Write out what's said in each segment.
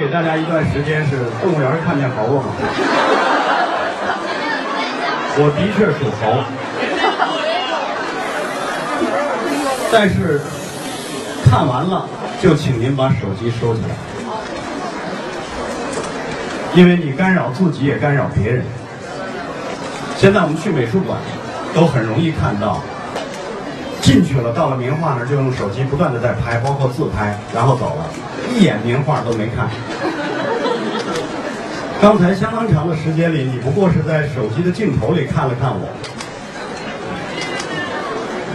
给大家一段时间是动物园看见猴了吗？我的确属猴，但是看完了就请您把手机收起来，因为你干扰自己也干扰别人。现在我们去美术馆都很容易看到，进去了到了名画那儿就用手机不断的在拍，包括自拍，然后走了，一眼名画都没看。刚才相当长的时间里，你不过是在手机的镜头里看了看我。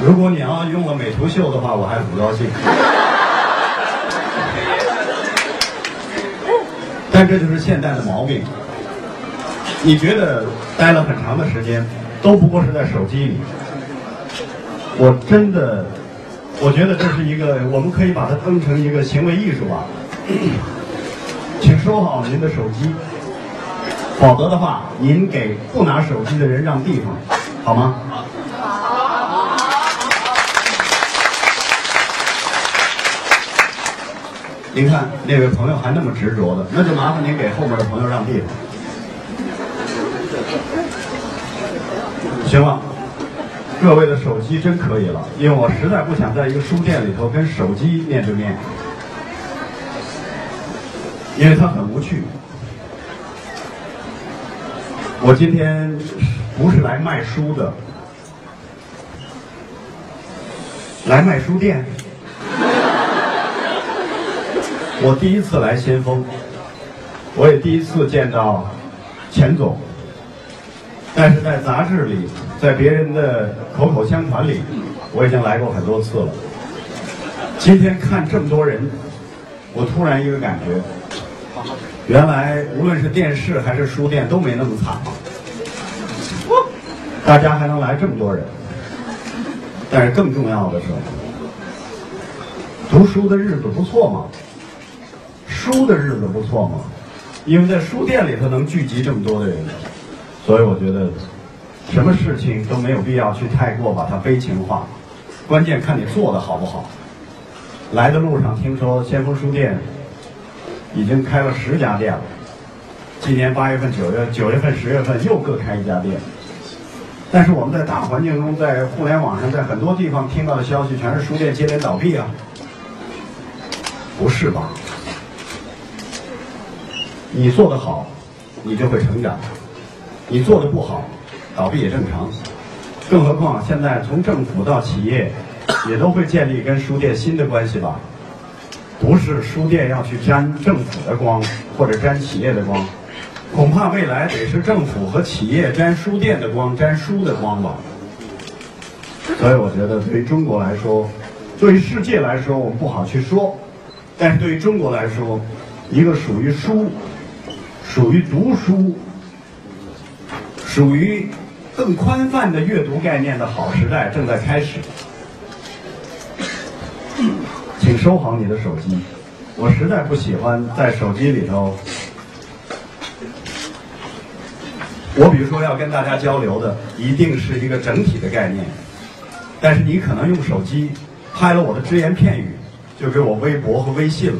如果你要用了美图秀的话，我还很高兴。但这就是现代的毛病。你觉得待了很长的时间，都不过是在手机里。我真的，我觉得这是一个，我们可以把它当成一个行为艺术吧。请收好您的手机，否则的话，您给不拿手机的人让地方，好吗？您看那位朋友还那么执着的，那就麻烦您给后面的朋友让地方。行吗，各位的手机真可以了，因为我实在不想在一个书店里头跟手机面对面，因为它很无趣。我今天不是来卖书的，来卖书店。我第一次来先锋，我也第一次见到钱总。但是在杂志里，在别人的口口相传里，我已经来过很多次了。今天看这么多人，我突然一个感觉，原来无论是电视还是书店都没那么惨，大家还能来这么多人。但是更重要的是，读书的日子不错嘛，书的日子不错嘛，因为在书店里头能聚集这么多的人。所以我觉得，什么事情都没有必要去太过把它悲情化，关键看你做的好不好。来的路上听说先锋书店已经开了十家店了，今年八月份、九月、九月份、十月份又各开一家店。但是我们在大环境中，在互联网上，在很多地方听到的消息全是书店接连倒闭啊，不是吧？你做的好，你就会成长。你做的不好，倒闭也正常。更何况现在从政府到企业，也都会建立跟书店新的关系吧？不是书店要去沾政府的光，或者沾企业的光，恐怕未来得是政府和企业沾书店的光，沾书的光吧。所以我觉得，对于中国来说，对于世界来说，我们不好去说；但是对于中国来说，一个属于书，属于读书。属于更宽泛的阅读概念的好时代正在开始，请收好你的手机。我实在不喜欢在手机里头，我比如说要跟大家交流的，一定是一个整体的概念。但是你可能用手机拍了我的只言片语，就给我微博和微信了。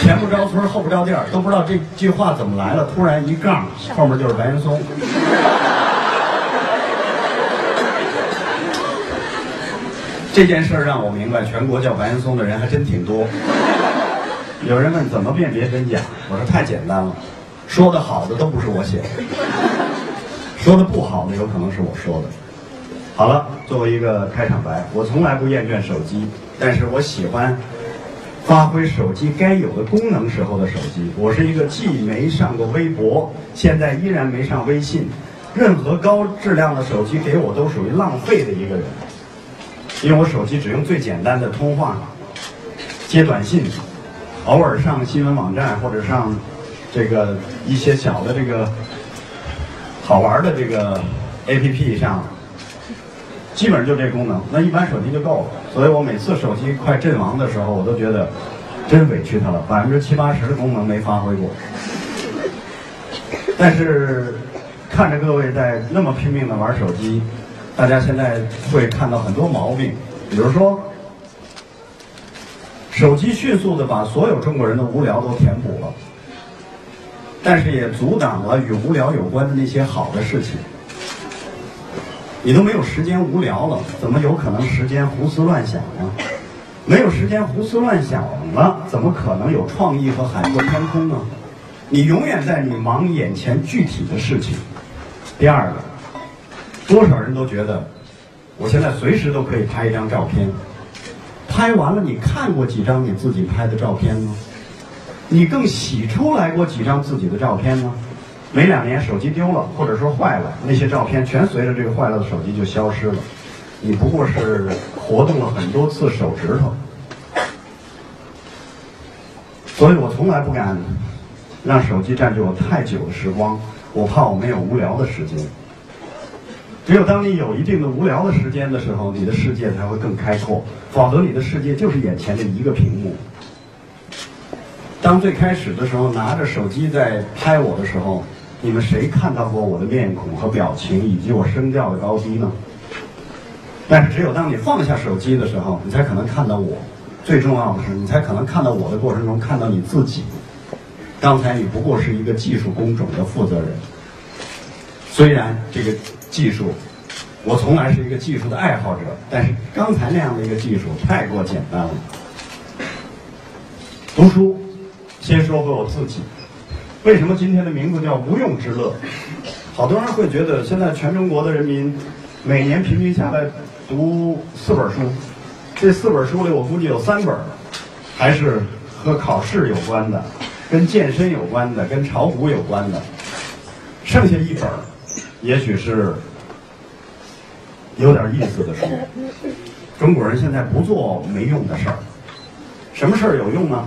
前不着村后不着店都不知道这句话怎么来了。突然一杠，后面就是白岩松。这件事儿让我明白，全国叫白岩松的人还真挺多。有人问怎么辨别真假，我说太简单了，说的好的都不是我写的，说的不好的有可能是我说的。好了，作为一个开场白，我从来不厌倦手机，但是我喜欢。发挥手机该有的功能时候的手机。我是一个既没上过微博，现在依然没上微信，任何高质量的手机给我都属于浪费的一个人。因为我手机只用最简单的通话、接短信，偶尔上新闻网站或者上这个一些小的这个好玩的这个 APP 上。基本上就这功能，那一般手机就够了。所以我每次手机快阵亡的时候，我都觉得真委屈它了，百分之七八十的功能没发挥过。但是看着各位在那么拼命的玩手机，大家现在会看到很多毛病，比如说，手机迅速的把所有中国人的无聊都填补了，但是也阻挡了与无聊有关的那些好的事情。你都没有时间无聊了，怎么有可能时间胡思乱想呢？没有时间胡思乱想了，怎么可能有创意和海阔天空呢？你永远在你忙眼前具体的事情。第二个，多少人都觉得，我现在随时都可以拍一张照片。拍完了，你看过几张你自己拍的照片呢？你更洗出来过几张自己的照片呢？没两年，手机丢了，或者说坏了，那些照片全随着这个坏了的手机就消失了。你不过是活动了很多次手指头，所以我从来不敢让手机占据我太久的时光，我怕我没有无聊的时间。只有当你有一定的无聊的时间的时候，你的世界才会更开阔，否则你的世界就是眼前的一个屏幕。当最开始的时候拿着手机在拍我的时候，你们谁看到过我的面孔和表情以及我声调的高低呢？但是只有当你放下手机的时候，你才可能看到我。最重要的是，你才可能看到我的过程中看到你自己。刚才你不过是一个技术工种的负责人。虽然这个技术，我从来是一个技术的爱好者，但是刚才那样的一个技术太过简单了。读书，先说回我自己。为什么今天的名字叫无用之乐？好多人会觉得，现在全中国的人民每年平均下来。读四本书，这四本书里我估计有三本还是和考试有关的，跟健身有关的，跟炒股有关的。剩下一本也许是有点意思的书。中国人现在不做没用的事儿，什么事儿有用呢？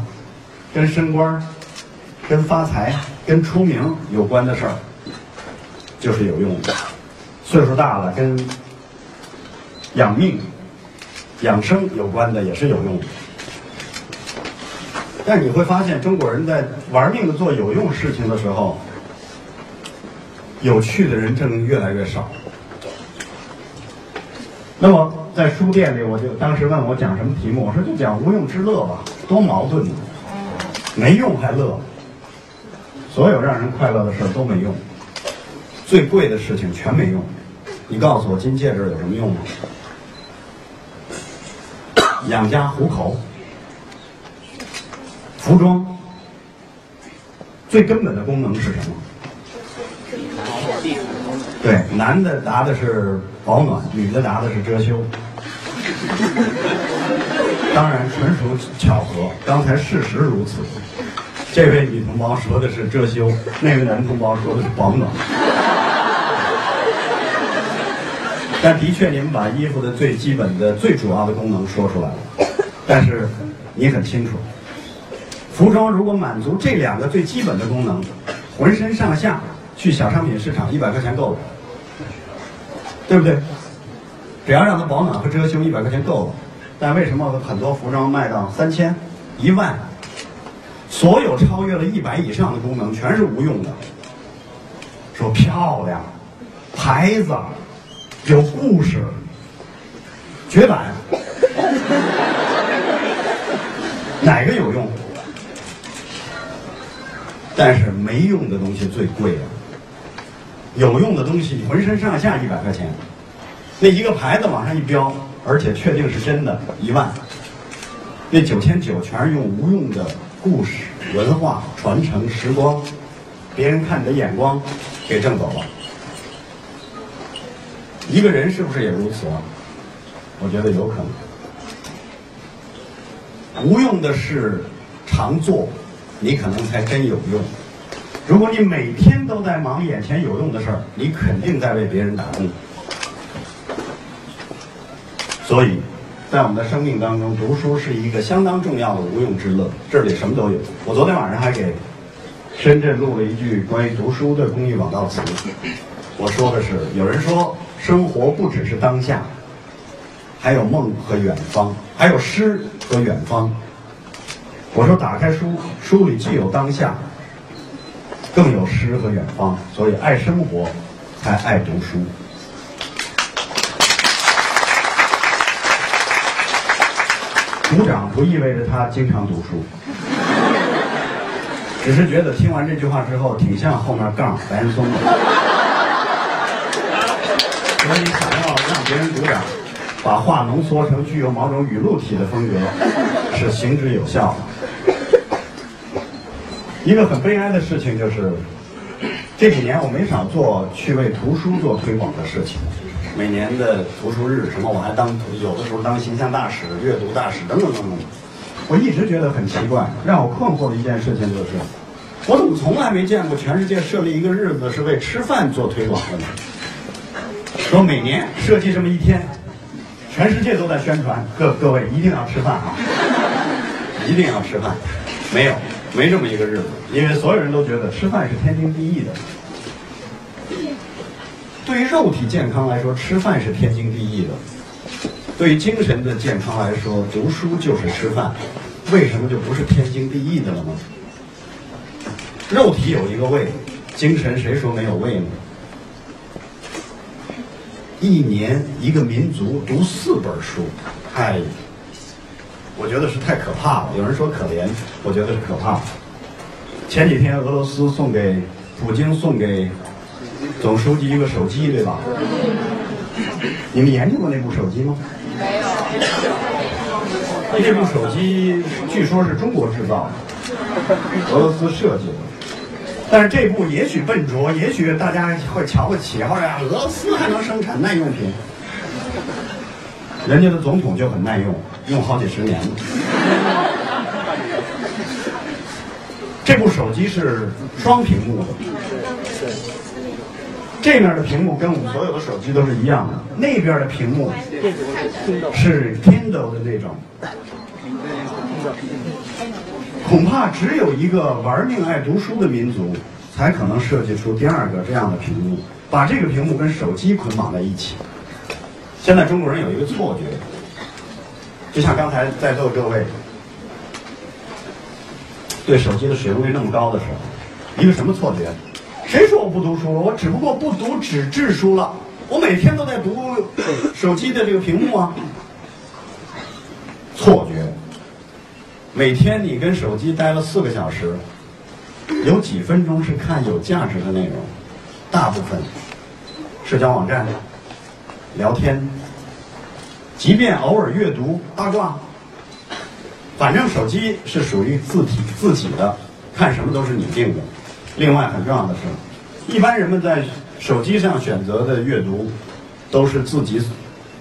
跟升官、跟发财、跟出名有关的事儿，就是有用的。岁数大了，跟养命、养生有关的也是有用的，但你会发现，中国人在玩命的做有用事情的时候，有趣的人正越来越少。那么在书店里，我就当时问我讲什么题目，我说就讲无用之乐吧，多矛盾呢，没用还乐，所有让人快乐的事都没用，最贵的事情全没用。你告诉我，金戒指有什么用吗？养家糊口，服装最根本的功能是什么？对，男的答的是保暖，女的答的是遮羞。当然，纯属巧合，刚才事实如此。这位女同胞说的是遮羞，那位男同胞说的是保暖。但的确，你们把衣服的最基本的、最主要的功能说出来了。但是你很清楚，服装如果满足这两个最基本的功能，浑身上下去小商品市场一百块钱够了，对不对？只要让它保暖和遮羞，一百块钱够了。但为什么很多服装卖到三千、一万？所有超越了一百以上的功能全是无用的。说漂亮，牌子。有故事，绝版，哪个有用？但是没用的东西最贵啊！有用的东西浑身上下一百块钱，那一个牌子往上一标，而且确定是真的，一万。那九千九全是用无用的故事、文化传承、时光，别人看你的眼光给挣走了。一个人是不是也如此啊？我觉得有可能。无用的事常做，你可能才真有用。如果你每天都在忙眼前有用的事儿，你肯定在为别人打工。所以，在我们的生命当中，读书是一个相当重要的无用之乐。这里什么都有。我昨天晚上还给深圳录了一句关于读书的公益广告词。我说的是，有人说。生活不只是当下，还有梦和远方，还有诗和远方。我说，打开书，书里既有当下，更有诗和远方。所以，爱生活，才爱读书。鼓掌不意味着他经常读书，只是觉得听完这句话之后，挺像后面杠白岩松的。所以想要让别人鼓掌，把话浓缩成具有某种语录体的风格，是行之有效的。一个很悲哀的事情就是，这几年我没少做去为图书做推广的事情。每年的图书日，什么我还当有的时候当形象大使、阅读大使等等等等。我一直觉得很奇怪，让我困惑的一件事情就是，我怎么从来没见过全世界设立一个日子是为吃饭做推广的呢？说每年设计这么一天，全世界都在宣传，各各位一定要吃饭啊，一定要吃饭。没有，没这么一个日子，因为所有人都觉得吃饭是天经地义的。对于肉体健康来说，吃饭是天经地义的；对于精神的健康来说，读书就是吃饭。为什么就不是天经地义的了呢？肉体有一个胃，精神谁说没有胃呢？一年一个民族读四本书，太，我觉得是太可怕了。有人说可怜，我觉得是可怕。前几天俄罗斯送给普京送给。总书记一个手机，对吧？你们研究过那部手机吗？没有。那部手机据说是中国制造的，俄罗斯设计的。但是这部也许笨拙，也许大家会瞧不起，或者俄罗斯还能生产耐用品？人家的总统就很耐用，用好几十年了。这部手机是双屏幕的。这面的屏幕跟我们所有的手机都是一样的，那边的屏幕是 Kindle 的那种。恐怕只有一个玩命爱读书的民族，才可能设计出第二个这样的屏幕，把这个屏幕跟手机捆绑在一起。现在中国人有一个错觉，就像刚才在座各位对手机的使用率那么高的时候，一个什么错觉？谁说我不读书了？我只不过不读纸质书了。我每天都在读手机的这个屏幕啊。错觉。每天你跟手机待了四个小时，有几分钟是看有价值的内容？大部分社交网站、聊天，即便偶尔阅读八卦，反正手机是属于自体自己的，看什么都是你定的。另外很重要的是，一般人们在手机上选择的阅读，都是自己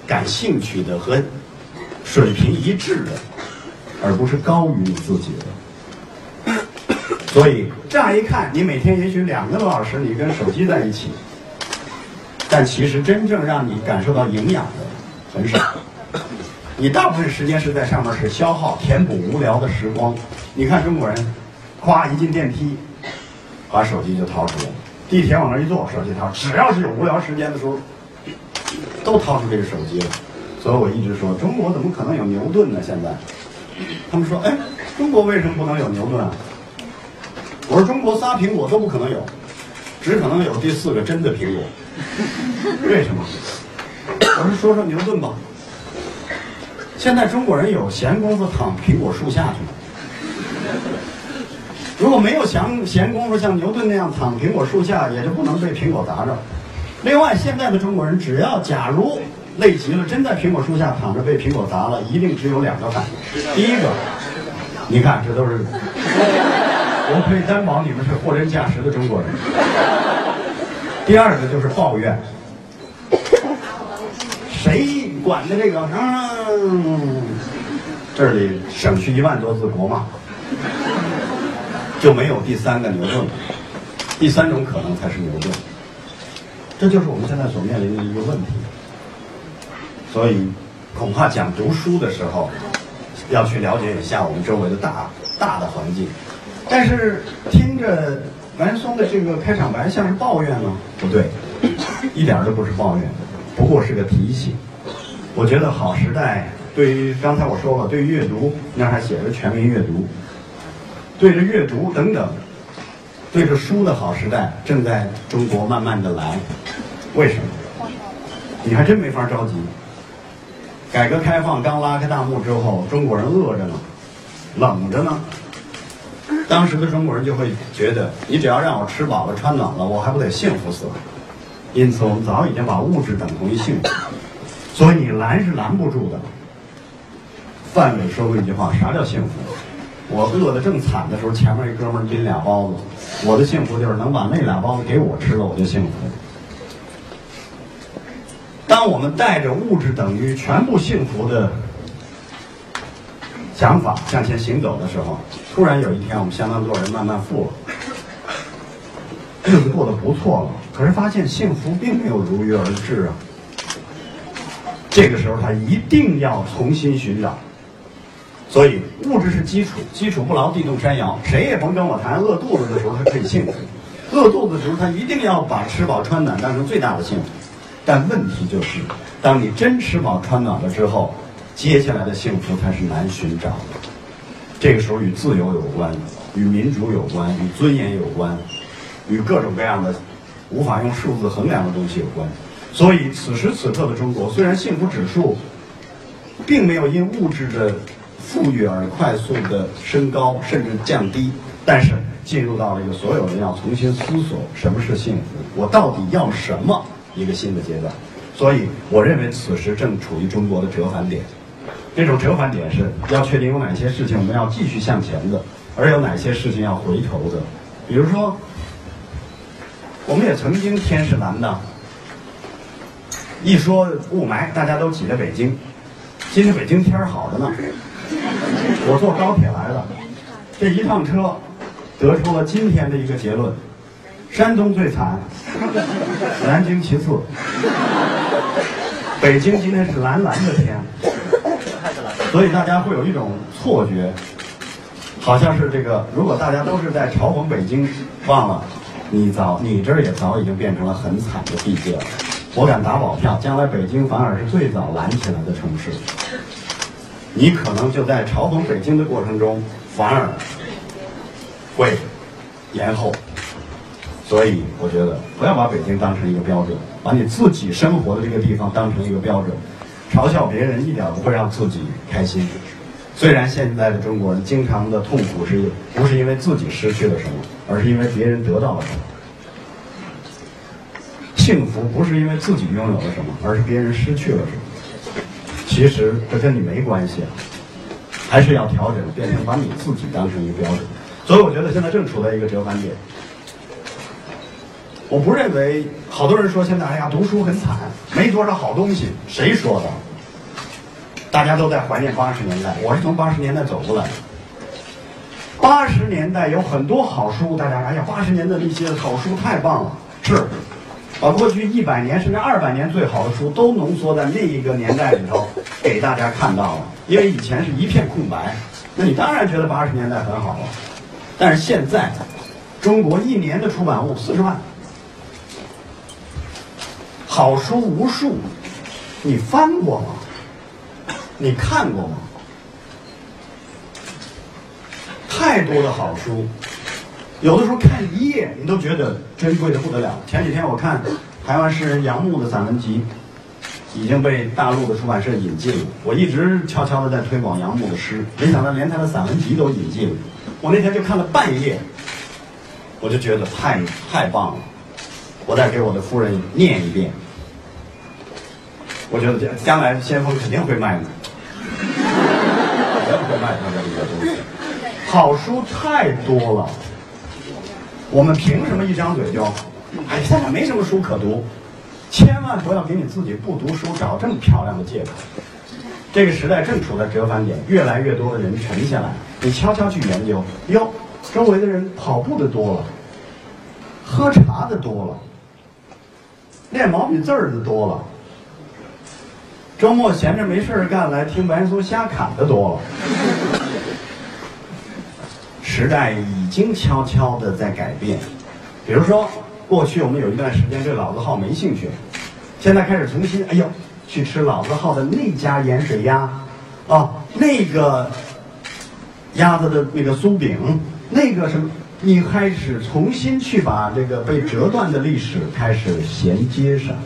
感兴趣的和水平一致的，而不是高于你自己的。所以乍一看，你每天也许两个多小时你跟手机在一起，但其实真正让你感受到营养的很少。你大部分时间是在上面是消耗、填补无聊的时光。你看中国人，咵一进电梯。把手机就掏出来了，地铁往那一坐，手机掏。只要是有无聊时间的时候，都掏出这个手机了。所以我一直说，中国怎么可能有牛顿呢？现在，他们说，哎，中国为什么不能有牛顿啊？我说，中国仨苹果都不可能有，只可能有第四个真的苹果。为什么？我们，说说牛顿吧。现在中国人有闲工夫躺苹果树下去吗？如果没有闲闲工夫像牛顿那样躺苹果树下，也就不能被苹果砸着。另外，现在的中国人只要假如累极了，真在苹果树下躺着被苹果砸了，一定只有两个反应。第一个，你看这都是，我可以担保你们是货真价实的中国人。第二个就是抱怨，谁管的这个？嗯，这里省去一万多字国骂。就没有第三个牛顿了，第三种可能才是牛顿，这就是我们现在所面临的一个问题。所以，恐怕讲读书的时候，要去了解一下我们周围的大大的环境。但是听着南松的这个开场白，像是抱怨吗？不对，一点都不是抱怨，不过是个提醒。我觉得好时代对于刚才我说了，对于阅读那还写着全民阅读。对着阅读等等，对着书的好时代正在中国慢慢的来，为什么？你还真没法着急。改革开放刚拉开大幕之后，中国人饿着呢，冷着呢。当时的中国人就会觉得，你只要让我吃饱了、穿暖了，我还不得幸福死了？因此，我们早已经把物质等同于幸福，所以你拦是拦不住的。范伟说过一句话：“啥叫幸福？我饿得正惨的时候，前面一哥们拎俩包子，我的幸福就是能把那俩包子给我吃了，我就幸福。”当我们带着物质等于全部幸福的想法向前行走的时候，突然有一天，我们相当多人慢慢富了，日子过得不错了，可是发现幸福并没有如约而至啊。这个时候，他一定要重新寻找。所以，物质是基础，基础不牢，地动山摇。谁也甭跟我谈饿肚子的时候他可以幸福，饿肚子的时候他一定要把吃饱穿暖当成最大的幸福。但问题就是，当你真吃饱穿暖了之后，接下来的幸福才是难寻找的。这个时候与自由有关，与民主有关，与尊严有关，与各种各样的无法用数字衡量的东西有关。所以，此时此刻的中国，虽然幸福指数并没有因物质的富裕而快速的升高，甚至降低，但是进入到了一个所有人要重新思索什么是幸福，我到底要什么一个新的阶段。所以，我认为此时正处于中国的折返点。这种折返点是要确定有哪些事情我们要继续向前的，而有哪些事情要回头的。比如说，我们也曾经天是蓝的，一说雾霾，大家都挤在北京。今天北京天好着呢。我坐高铁来了，这一趟车得出了今天的一个结论：山东最惨，南京其次，北京今天是蓝蓝的天，所以大家会有一种错觉，好像是这个。如果大家都是在嘲讽北京，忘了你早你这儿也早已经变成了很惨的地界了。我敢打保票，将来北京反而是最早蓝起来的城市。你可能就在嘲讽北京的过程中，反而会延后。所以，我觉得不要把北京当成一个标准，把你自己生活的这个地方当成一个标准。嘲笑别人一点不会让自己开心。虽然现在的中国人经常的痛苦是不是因为自己失去了什么，而是因为别人得到了什么。幸福不是因为自己拥有了什么，而是别人失去了什么。其实这跟你没关系啊，还是要调整，变成把你自己当成一个标准。所以我觉得现在正处在一个折返点。我不认为好多人说现在哎呀读书很惨，没多少好东西，谁说的？大家都在怀念八十年代，我是从八十年代走过来的。八十年代有很多好书，大家哎呀八十年的那些好书太棒了，是。把过去一百年甚至二百年最好的书都浓缩在那一个年代里头，给大家看到了。因为以前是一片空白，那你当然觉得八十年代很好了。但是现在，中国一年的出版物四十万，好书无数，你翻过吗？你看过吗？太多的好书。有的时候看一页，你都觉得珍贵的不得了。前几天我看台湾诗人杨牧的散文集，已经被大陆的出版社引进了。我一直悄悄的在推广杨牧的诗，没想到连他的散文集都引进了。我那天就看了半页，我就觉得太太棒了。我再给我的夫人念一遍，我觉得将来先锋肯定会卖的，绝不会卖他的这个东西。好书太多了。我们凭什么一张嘴就，哎，现在没什么书可读，千万不要给你自己不读书找这么漂亮的借口。这个时代正处在折返点，越来越多的人沉下来，你悄悄去研究，哟，周围的人跑步的多了，喝茶的多了，练毛笔字的多了，周末闲着没事儿干来听白岩松瞎侃的多了。时代已经悄悄的在改变，比如说，过去我们有一段时间对老字号没兴趣，现在开始重新，哎呦，去吃老字号的那家盐水鸭，哦，那个鸭子的那个酥饼，那个什么，你开始重新去把这个被折断的历史开始衔接上，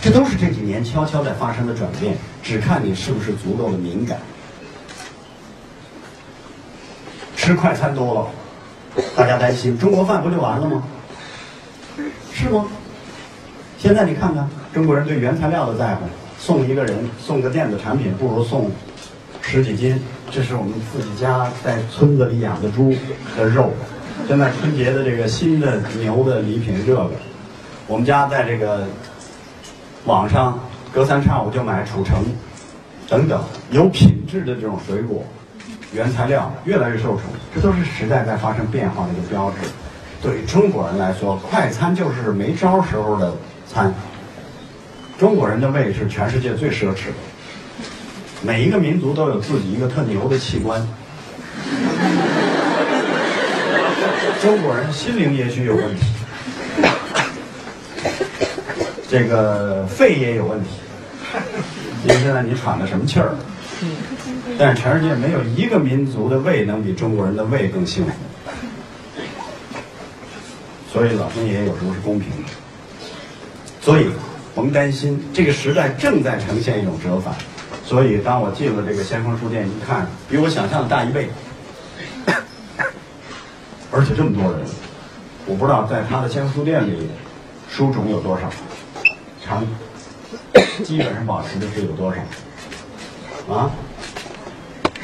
这都是这几年悄悄在发生的转变。只看你是不是足够的敏感。吃快餐多了，大家担心中国饭不就完了吗？是吗？现在你看看，中国人对原材料的在乎，送一个人送个电子产品，不如送十几斤。这是我们自己家在村子里养的猪的肉。现在春节的这个新的牛的礼品，这个我们家在这个网上隔三差五就买褚橙等等有品质的这种水果，原材料越来越受宠，这都是时代在发生变化的一个标志。对中国人来说，快餐就是没招时候的餐。中国人的胃是全世界最奢侈的。每一个民族都有自己一个特牛的器官。中国人心灵也许有问题，这个肺也有问题。因为现在你喘的什么气儿？但是全世界没有一个民族的胃能比中国人的胃更幸福。所以老天爷有时候是公平的。所以我们担心这个时代正在呈现一种折返。所以当我进了这个先锋书店一看，比我想象的大一倍。而且这么多人，我不知道在他的先锋书店里，书种有多少，长，基本上保持的是有多少，啊，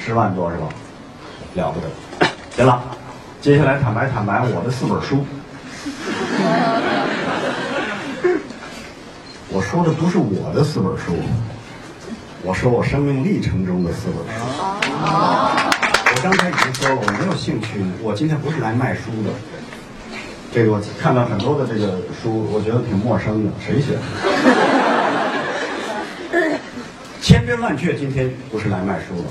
十万多是吧？了不得。行了，接下来坦白坦白我的四本书。我说的不是我的四本书，我说我生命历程中的四本书。我刚才已经说了，我没有兴趣。我今天不是来卖书的。这个我看到很多的这个书，我觉得挺陌生的，谁写的？千真万确，今天不是来卖书的。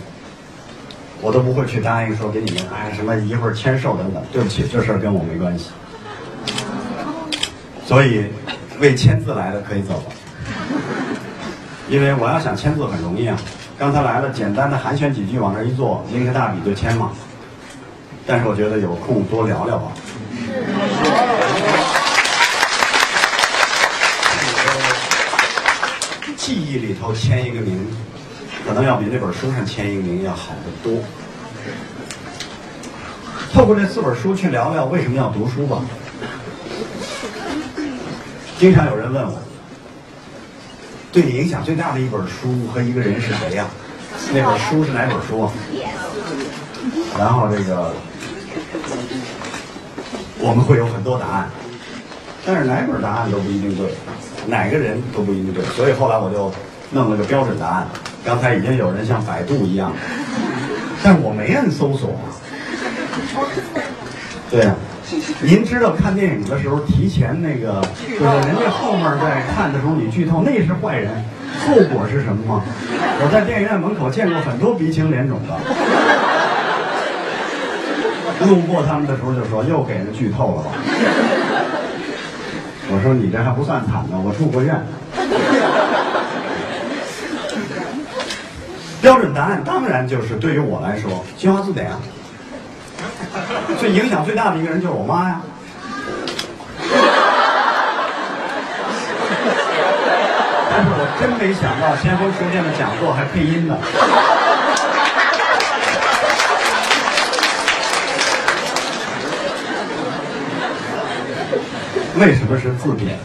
我都不会去答应说给你们哎什么一会儿签售等等。对不起，这事儿跟我没关系。所以，为签字来的可以走了，因为我要想签字很容易啊。刚才来了，简单的寒暄几句，往那一坐，拎个大笔就签嘛。但是我觉得有空多聊聊吧。记忆里头签一个名，可能要比那本书上签一个名要好得多。透过这四本书去聊聊为什么要读书吧。经常有人问我。对你影响最大的一本书和一个人是谁呀？那本书是哪本书？然后这个我们会有很多答案，但是哪本答案都不一定对，哪个人都不一定对，所以后来我就弄了个标准答案。刚才已经有人像百度一样，但我没按搜索。对呀。您知道看电影的时候提前那个，就是人家后面在看的时候你剧透，那是坏人，后果是什么吗？我在电影院门口见过很多鼻青脸肿的，路过他们的时候就说又给人剧透了吧。我说你这还不算惨呢，我住过院。标准答案当然就是对于我来说，新华字典啊。最影响最大的一个人就是我妈呀！但是我真没想到先锋书店的讲座还配音呢。为什么是字典？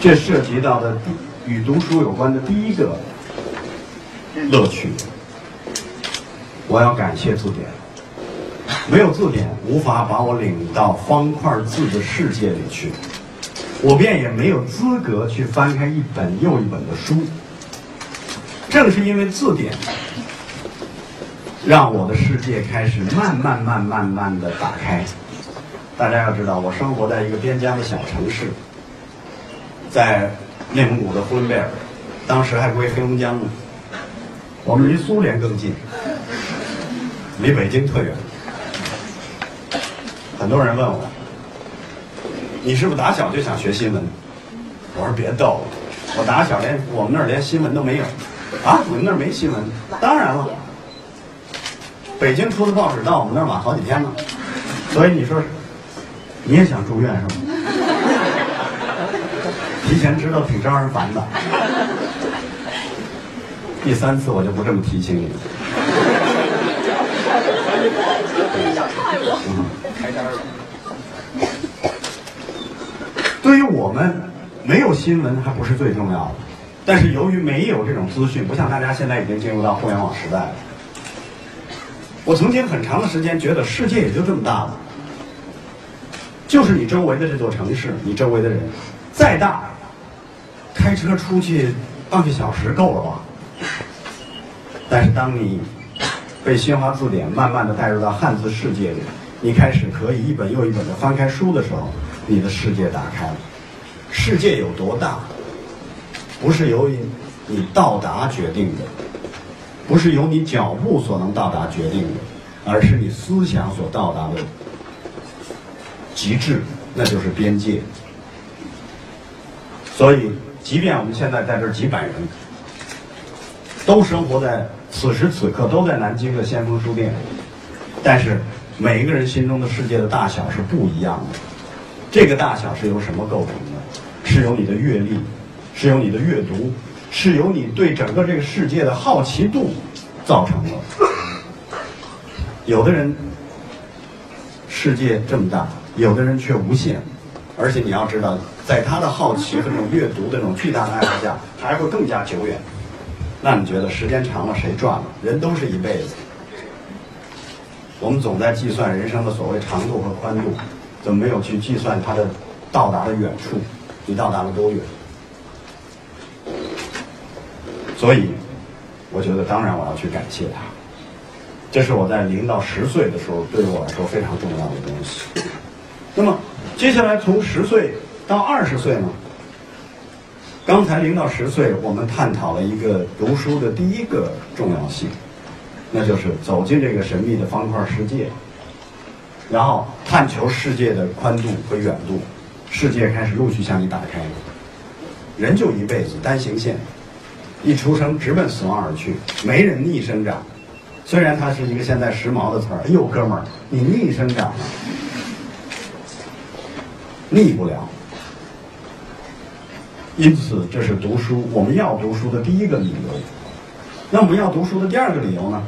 这涉及到的第与读书有关的第一个乐趣。我要感谢字典。没有字典，无法把我领到方块字的世界里去，我便也没有资格去翻开一本又一本的书。正是因为字典，让我的世界开始慢慢、慢、慢慢的打开。大家要知道，我生活在一个边疆的小城市，在内蒙古的呼伦贝尔，当时还归黑龙江呢。我们离苏联更近，离北京特远。很多人问我，你是不是打小就想学新闻？我说别逗了，我打小连我们那儿连新闻都没有。啊，你们那儿没新闻？当然了，北京出的报纸到我们那儿晚好几天呢。所以你说，你也想住院是吗？提前知道挺招人烦的。第三次我就不这么提醒你了。想害我。开单了。对于我们，没有新闻还不是最重要的，但是由于没有这种资讯，不像大家现在已经进入到互联网时代了。我曾经很长的时间觉得世界也就这么大了，就是你周围的这座城市，你周围的人，再大，开车出去半个小时够了吧？但是当你被新华字典慢慢的带入到汉字世界里，你开始可以一本又一本的翻开书的时候，你的世界打开了。世界有多大，不是由于你到达决定的，不是由你脚步所能到达决定的，而是你思想所到达的极致，那就是边界。所以，即便我们现在在这几百人，都生活在此时此刻都在南京的先锋书店，但是每一个人心中的世界的大小是不一样的。这个大小是由什么构成的？是由你的阅历，是由你的阅读，是由你对整个这个世界的好奇度造成的。有的人世界这么大，有的人却无限，而且你要知道，在他的好奇和这种阅读的这种巨大的爱好下，还会更加久远。那你觉得时间长了谁赚了？人都是一辈子。我们总在计算人生的所谓长度和宽度，怎么没有去计算它的到达的远处？你到达了多远？所以，我觉得当然我要去感谢他。这是我在零到十岁的时候对于我来说非常重要的东西。那么，接下来从十岁到二十岁呢？刚才零到十岁，我们探讨了一个读书的第一个重要性，那就是走进这个神秘的方块世界，然后探求世界的宽度和远度。世界开始陆续向你打开，人就一辈子单行线，一出生直奔死亡而去，没人逆生长。虽然它是一个现在时髦的词儿，哎呦，哥们儿，你逆生长了，逆不了。因此，这是读书我们要读书的第一个理由。那我们要读书的第二个理由呢，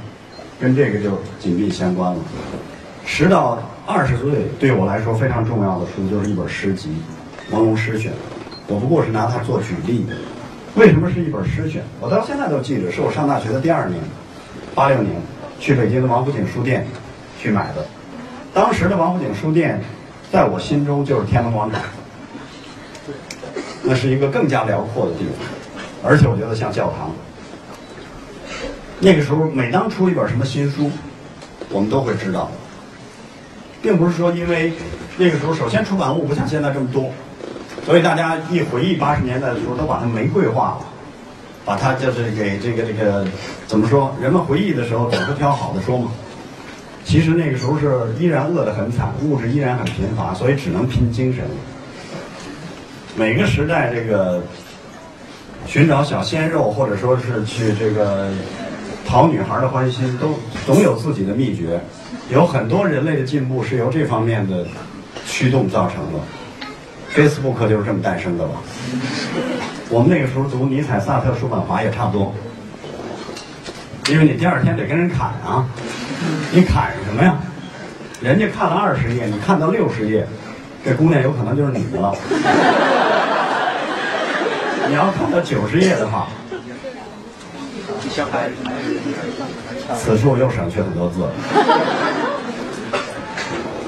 跟这个就紧密相关了。十到二十岁对我来说非常重要的书就是一本诗集《朦胧诗选》，我不过是拿它做举例。为什么是一本诗选？我到现在都记着，是我上大学的第二年，八六年去北京的王府井书店去买的。当时的王府井书店，在我心中就是天安门广场。那是一个更加辽阔的地方，而且我觉得像教堂。那个时候，每当出一本什么新书，我们都会知道，并不是说因为那个时候首先出版物不像现在这么多，所以大家一回忆八十年代的时候，都把它玫瑰化了，把它就是给这个这个怎么说？人们回忆的时候总是挑好的说嘛。其实那个时候是依然饿得很惨，物质依然很贫乏，所以只能拼精神。每个时代，这个寻找小鲜肉，或者说是去这个讨女孩的欢心，都总有自己的秘诀。有很多人类的进步是由这方面的驱动造成的。Facebook 就是这么诞生的吧？我们那个时候读尼采、萨特、叔本华也差不多，因为你第二天得跟人砍啊，你砍什么呀？人家看了二十页，你看到六十页，这姑娘有可能就是你的了。你要看到九十页的话，小孩此处又省去很多字。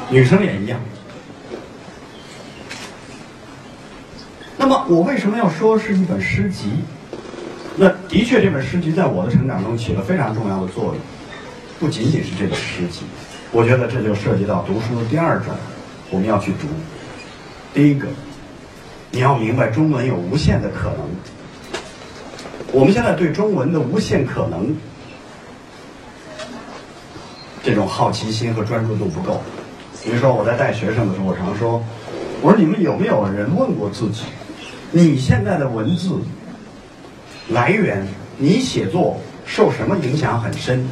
女生也一样。那么我为什么要说是一本诗集？那的确，这本诗集在我的成长中起了非常重要的作用。不仅仅是这本诗集，我觉得这就涉及到读书的第二种，我们要去读。第一个，你要明白中文有无限的可能。我们现在对中文的无限可能，这种好奇心和专注度不够。比如说我在带学生的时候，我常说，我说你们有没有人问过自己，你现在的文字来源，你写作受什么影响很深？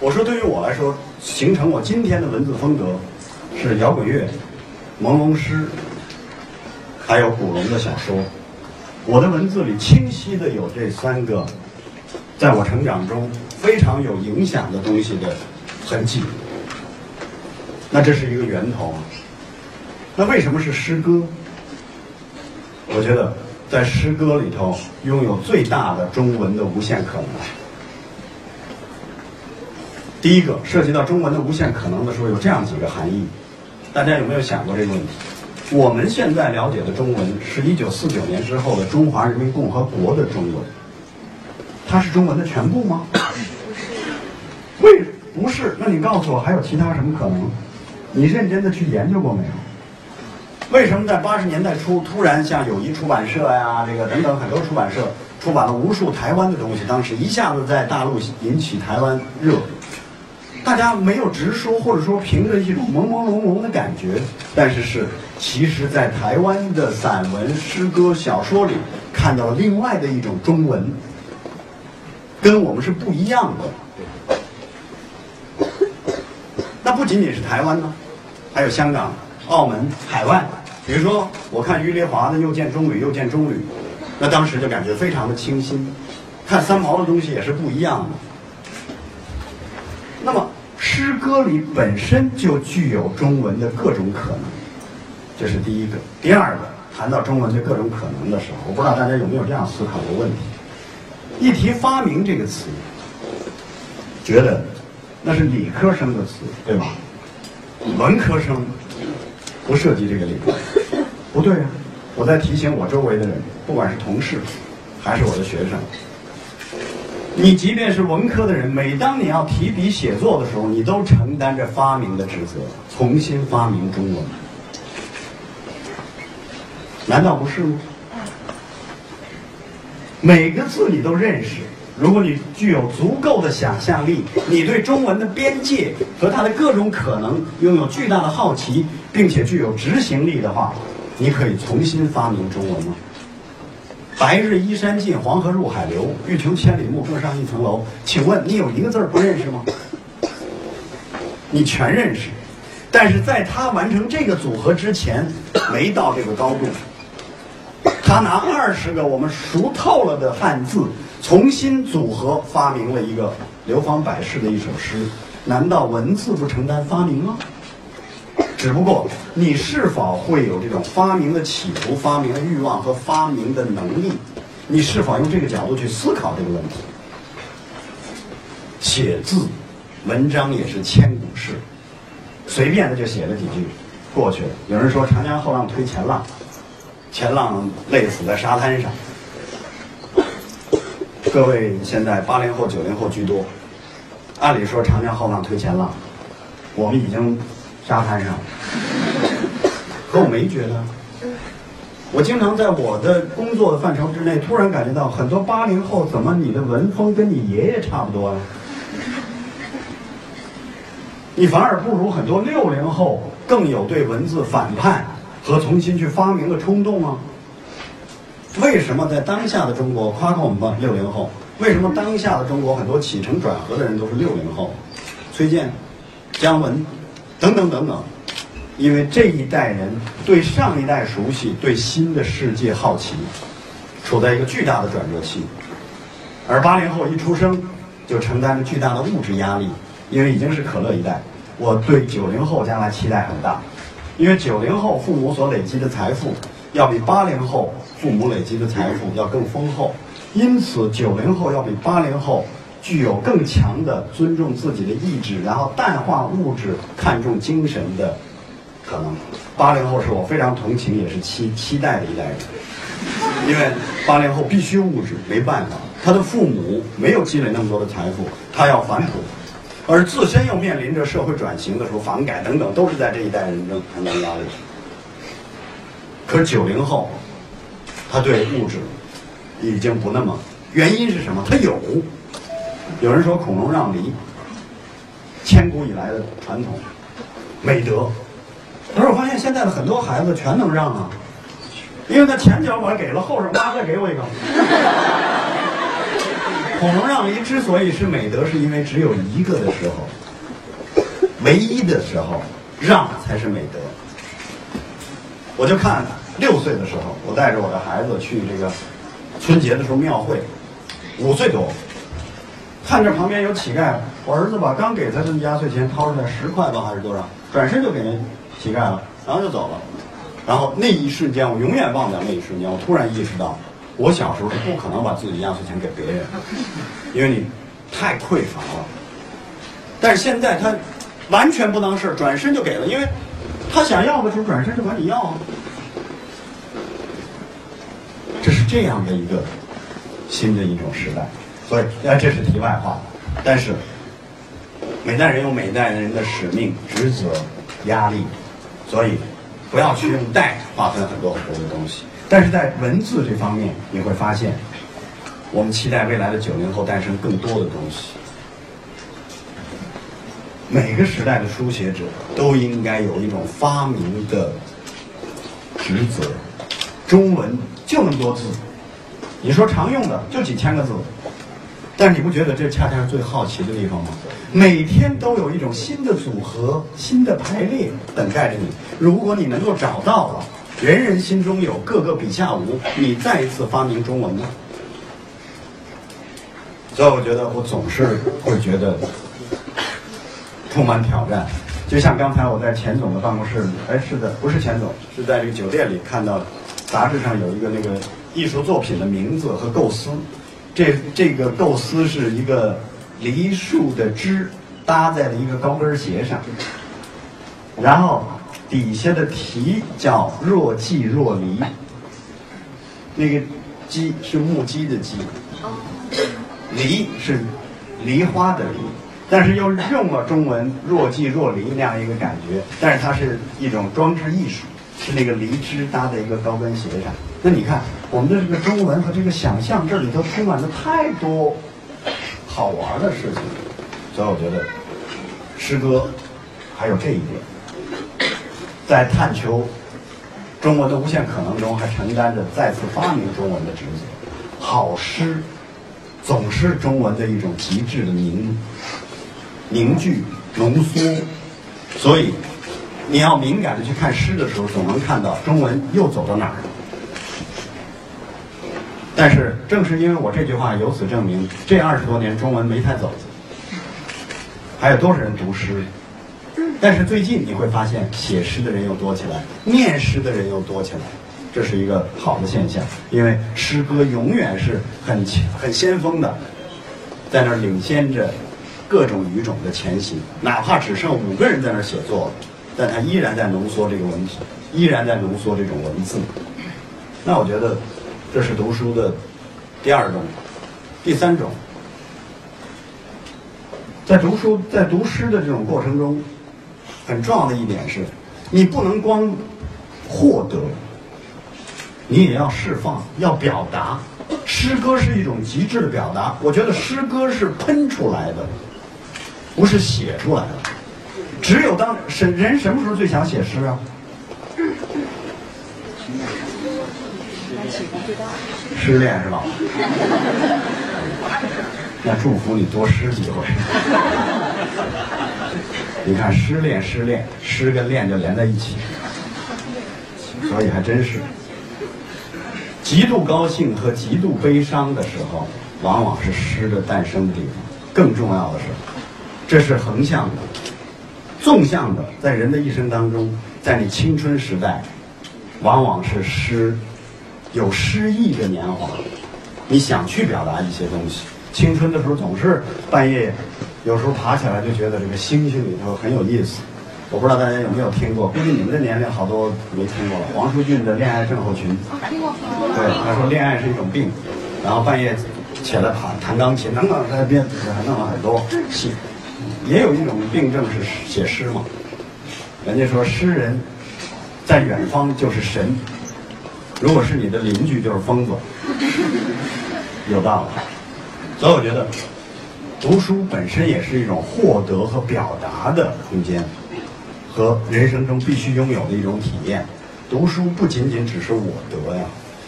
我说对于我来说，形成我今天的文字风格是摇滚乐、朦胧诗，还有古龙的小说。我的文字里清晰的有这三个在我成长中非常有影响的东西的痕迹。那这是一个源头。那为什么是诗歌？我觉得在诗歌里头拥有最大的中文的无限可能。第一个涉及到中文的无限可能的时候，有这样几个含义，大家有没有想过这个问题？我们现在了解的中文是一九四九年之后的中华人民共和国的中文，它是中文的全部吗？为不是？那你告诉我，还有其他什么可能？你认真的去研究过没有？为什么在八十年代初突然像友谊出版社呀，这个等等很多出版社出版了无数台湾的东西，当时一下子在大陆引起台湾热，大家没有直说，或者说凭着一种朦朦胧胧的感觉，但是是其实在台湾的散文、诗歌、小说里看到了另外的一种中文，跟我们是不一样的。那不仅仅是台湾呢，还有香港、澳门、海外。比如说，我看余丽华的《又见中旅又见中旅》，那当时就感觉非常的清新。看三毛的东西也是不一样的。那么，诗歌里本身就具有中文的各种可能，这是第一个。第二个，谈到中文的各种可能的时候，我不知道大家有没有这样思考过问题：一提发明这个词，觉得那是理科生的词，对吧？文科生不涉及这个领域。不对啊！我在提醒我周围的人，不管是同事，还是我的学生，你即便是文科的人，每当你要提笔写作的时候，你都承担着发明的职责，重新发明中文，难道不是吗？每个字你都认识，如果你具有足够的想象力，你对中文的边界和它的各种可能拥有巨大的好奇，并且具有执行力的话。你可以重新发明中文吗？白日依山尽，黄河入海流，欲穷千里目，更上一层楼。请问你有一个字不认识吗？你全认识，但是在他完成这个组合之前，没到这个高度。他拿二十个我们熟透了的汉字，重新组合发明了一个流芳百世的一首诗。难道文字不承担发明吗？只不过，你是否会有这种发明的企图、发明的欲望和发明的能力？你是否用这个角度去思考这个问题？写字，文章也是千古事，随便的就写了几句，过去了。有人说“长江后浪推前浪”，前浪累死在沙滩上。各位现在八零后、九零后居多，按理说“长江后浪推前浪”，我们已经。沙滩上，可我没觉得。我经常在我的工作的范畴之内，突然感觉到很多八零后，怎么你的文风跟你爷爷差不多呀？你反而不如很多六零后更有对文字反叛和重新去发明的冲动啊？为什么在当下的中国，夸夸我们吧，六零后？为什么当下的中国很多起承转合的人都是六零后？崔健、姜文。等等等等，因为这一代人对上一代熟悉，对新的世界好奇，处在一个巨大的转折期，而八零后一出生就承担着巨大的物质压力，因为已经是可乐一代。我对九零后将来期待很大，因为九零后父母所累积的财富要比八零后父母累积的财富要更丰厚，因此九零后要比八零后。具有更强的尊重自己的意志，然后淡化物质，看重精神的可能。八零后是我非常同情，也是期期待的一代人，因为八零后必须物质，没办法，他的父母没有积累那么多的财富，他要反哺，而自身又面临着社会转型的时候，房改等等，都是在这一代人中承担压力。可九零后，他对物质已经不那么，原因是什么？他有。有人说孔融让梨，千古以来的传统美德。可是我发现现在的很多孩子全能让啊，因为他前脚我给了，后手妈再给我一个。孔融让梨之所以是美德，是因为只有一个的时候，唯一的时候让才是美德。我就看六岁的时候，我带着我的孩子去这个春节的时候庙会，五岁多。看着旁边有乞丐，我儿子把刚给他的压岁钱掏出来十块吧还是多少，转身就给人乞丐了，然后就走了。然后那一瞬间，我永远忘不了那一瞬间，我突然意识到，我小时候是不可能把自己压岁钱给别人，因为你太匮乏了。但是现在他完全不当事儿，转身就给了，因为他想要的时候转身就管你要啊。这是这样的一个新的一种时代，所以那，这是题外话。但是每代人有每代人的使命、职责、压力，所以不要去用代划分很多很多的东西。但是在文字这方面，你会发现，我们期待未来的九零后诞生更多的东西。每个时代的书写者都应该有一种发明的职责。中文就那么多字，你说常用的就几千个字，但是你不觉得这恰恰是最好奇的地方吗？每天都有一种新的组合、新的排列等待着你。如果你能够找到了，人人心中有，个个笔下无，你再一次发明中文呢？所以我觉得我总是会觉得充满挑战。就像刚才我在钱总的办公室里，哎，是的，不是钱总，是在这个酒店里看到。杂志上有一个那个艺术作品的名字和构思，这这个构思是一个梨树的枝搭在了一个高跟鞋上，然后底下的题叫“若即若离”，那个“鸡”是木鸡的“鸡”，“梨”是梨花的“梨”，但是又用了中文“若即若离”那样一个感觉，但是它是一种装置艺术。是那个梨枝搭在一个高跟鞋上。那你看，我们的这个中文和这个想象，这里头充满了太多好玩的事情。所以我觉得，诗歌还有这一点，在探求中文的无限可能中，还承担着再次发明中文的职责。好诗总是中文的一种极致的凝凝聚浓缩，所以。你要敏感的去看诗的时候，总能看到中文又走到哪儿。但是正是因为我这句话，由此证明这二十多年中文没太走。还有多少人读诗？但是最近你会发现，写诗的人又多起来，念诗的人又多起来，这是一个好的现象。因为诗歌永远是很很先锋的，在那儿领先着各种语种的前行，哪怕只剩五个人在那儿写作。但他依然在浓缩这个文字，依然在浓缩这种文字。那我觉得，这是读书的第二种、第三种。在读书、在读诗的这种过程中，很重要的一点是，你不能光获得，你也要释放、要表达。诗歌是一种极致的表达。我觉得诗歌是喷出来的，不是写出来的。只有当什人什么时候最想写诗啊？失恋是吧？那祝福你多失几回。你看失恋失恋，失跟恋就连在一起，所以还真是极度高兴和极度悲伤的时候，往往是诗的诞生的地方。更重要的是，这是横向的。纵向的，在人的一生当中，在你青春时代，往往是诗有诗意的年华，你想去表达一些东西。青春的时候总是半夜，有时候爬起来就觉得这个星星里头很有意思。我不知道大家有没有听过，估计你们的年龄好多没听过了。黄舒骏的《恋爱症候群》，对，他说恋爱是一种病，然后半夜起来弹弹钢琴，等等，在编还弄了很多戏。也有一种病症是写诗嘛，人家说诗人，在远方就是神，如果是你的邻居就是疯子，有道理。所以我觉得，读书本身也是一种获得和表达的空间，和人生中必须拥有的一种体验。读书不仅仅只是我得呀。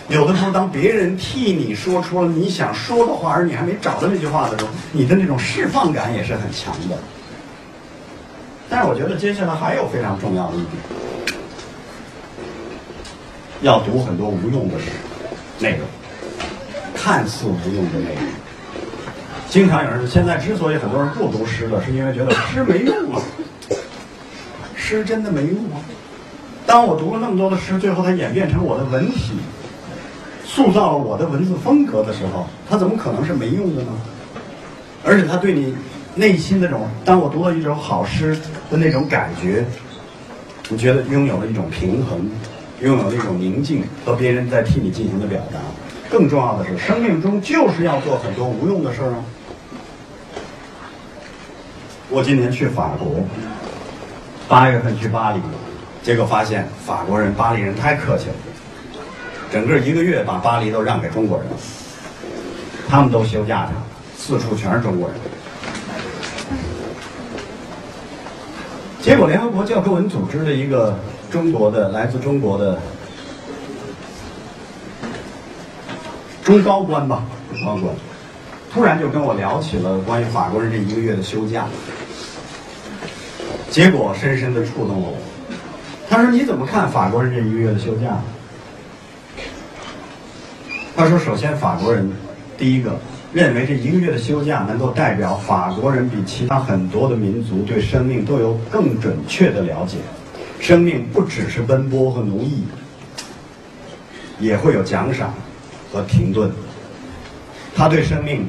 有的时候，当别人替你说出了你想说的话，而你还没找到那句话的时候，你的那种释放感也是很强的。但是，我觉得接下来还有非常重要的一点，要读很多无用的内容，看似无用的内容。经常有人，现在之所以很多人不读诗了，是因为觉得诗没用啊。诗真的没用吗？当我读了那么多的诗，最后它演变成我的文体，塑造了我的文字风格的时候，它怎么可能是没用的呢？而且它对你内心那种，当我读了一首好诗的那种感觉，你觉得拥有了一种平衡，拥有了一种宁静，和别人在替你进行的表达。更重要的是，生命中就是要做很多无用的事儿啊。我今年去法国，八月份去巴黎，结果发现法国人、巴黎人太客气了，整个一个月把巴黎都让给中国人了，他们都休假去了，四处全是中国人。结果，联合国教科文组织的一个中国的来自中国的中高官吧，高官，突然就跟我聊起了关于法国人这一个月的休假。结果深深的触动了我。他说：“你怎么看法国人这一个月的休假？”他说：“首先，法国人第一个认为这一个月的休假能够代表法国人比其他很多的民族对生命都有更准确的了解。生命不只是奔波和奴役，也会有奖赏和停顿。他对生命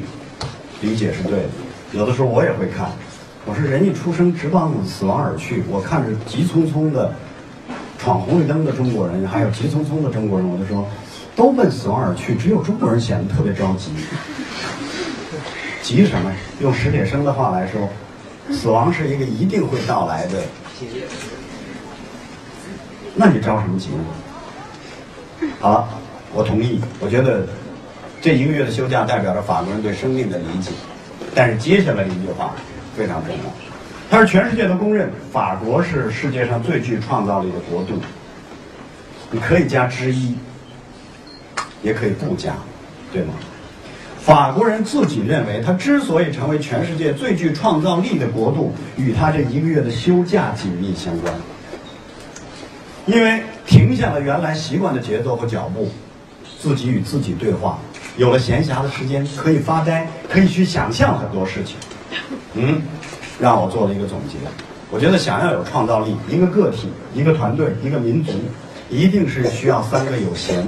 理解是对的。有的时候我也会看。”我说人一出生直奔死亡而去，我看着急匆匆的闯红绿灯的中国人，还有急匆匆的中国人，我就说，都奔死亡而去，只有中国人显得特别着急。急什么？用史铁生的话来说，死亡是一个一定会到来的。那你着什么急呢？好了，我同意。我觉得这一个月的休假代表着法国人对生命的理解，但是接下来一句话。非常重要，它是全世界都公认，法国是世界上最具创造力的国度。你可以加之一，也可以不加，对吗？法国人自己认为，他之所以成为全世界最具创造力的国度，与他这一个月的休假紧密相关。因为停下了原来习惯的节奏和脚步，自己与自己对话，有了闲暇的时间，可以发呆，可以去想象很多事情。嗯，让我做了一个总结。我觉得想要有创造力，一个个体、一个团队、一个民族，一定是需要三个有闲、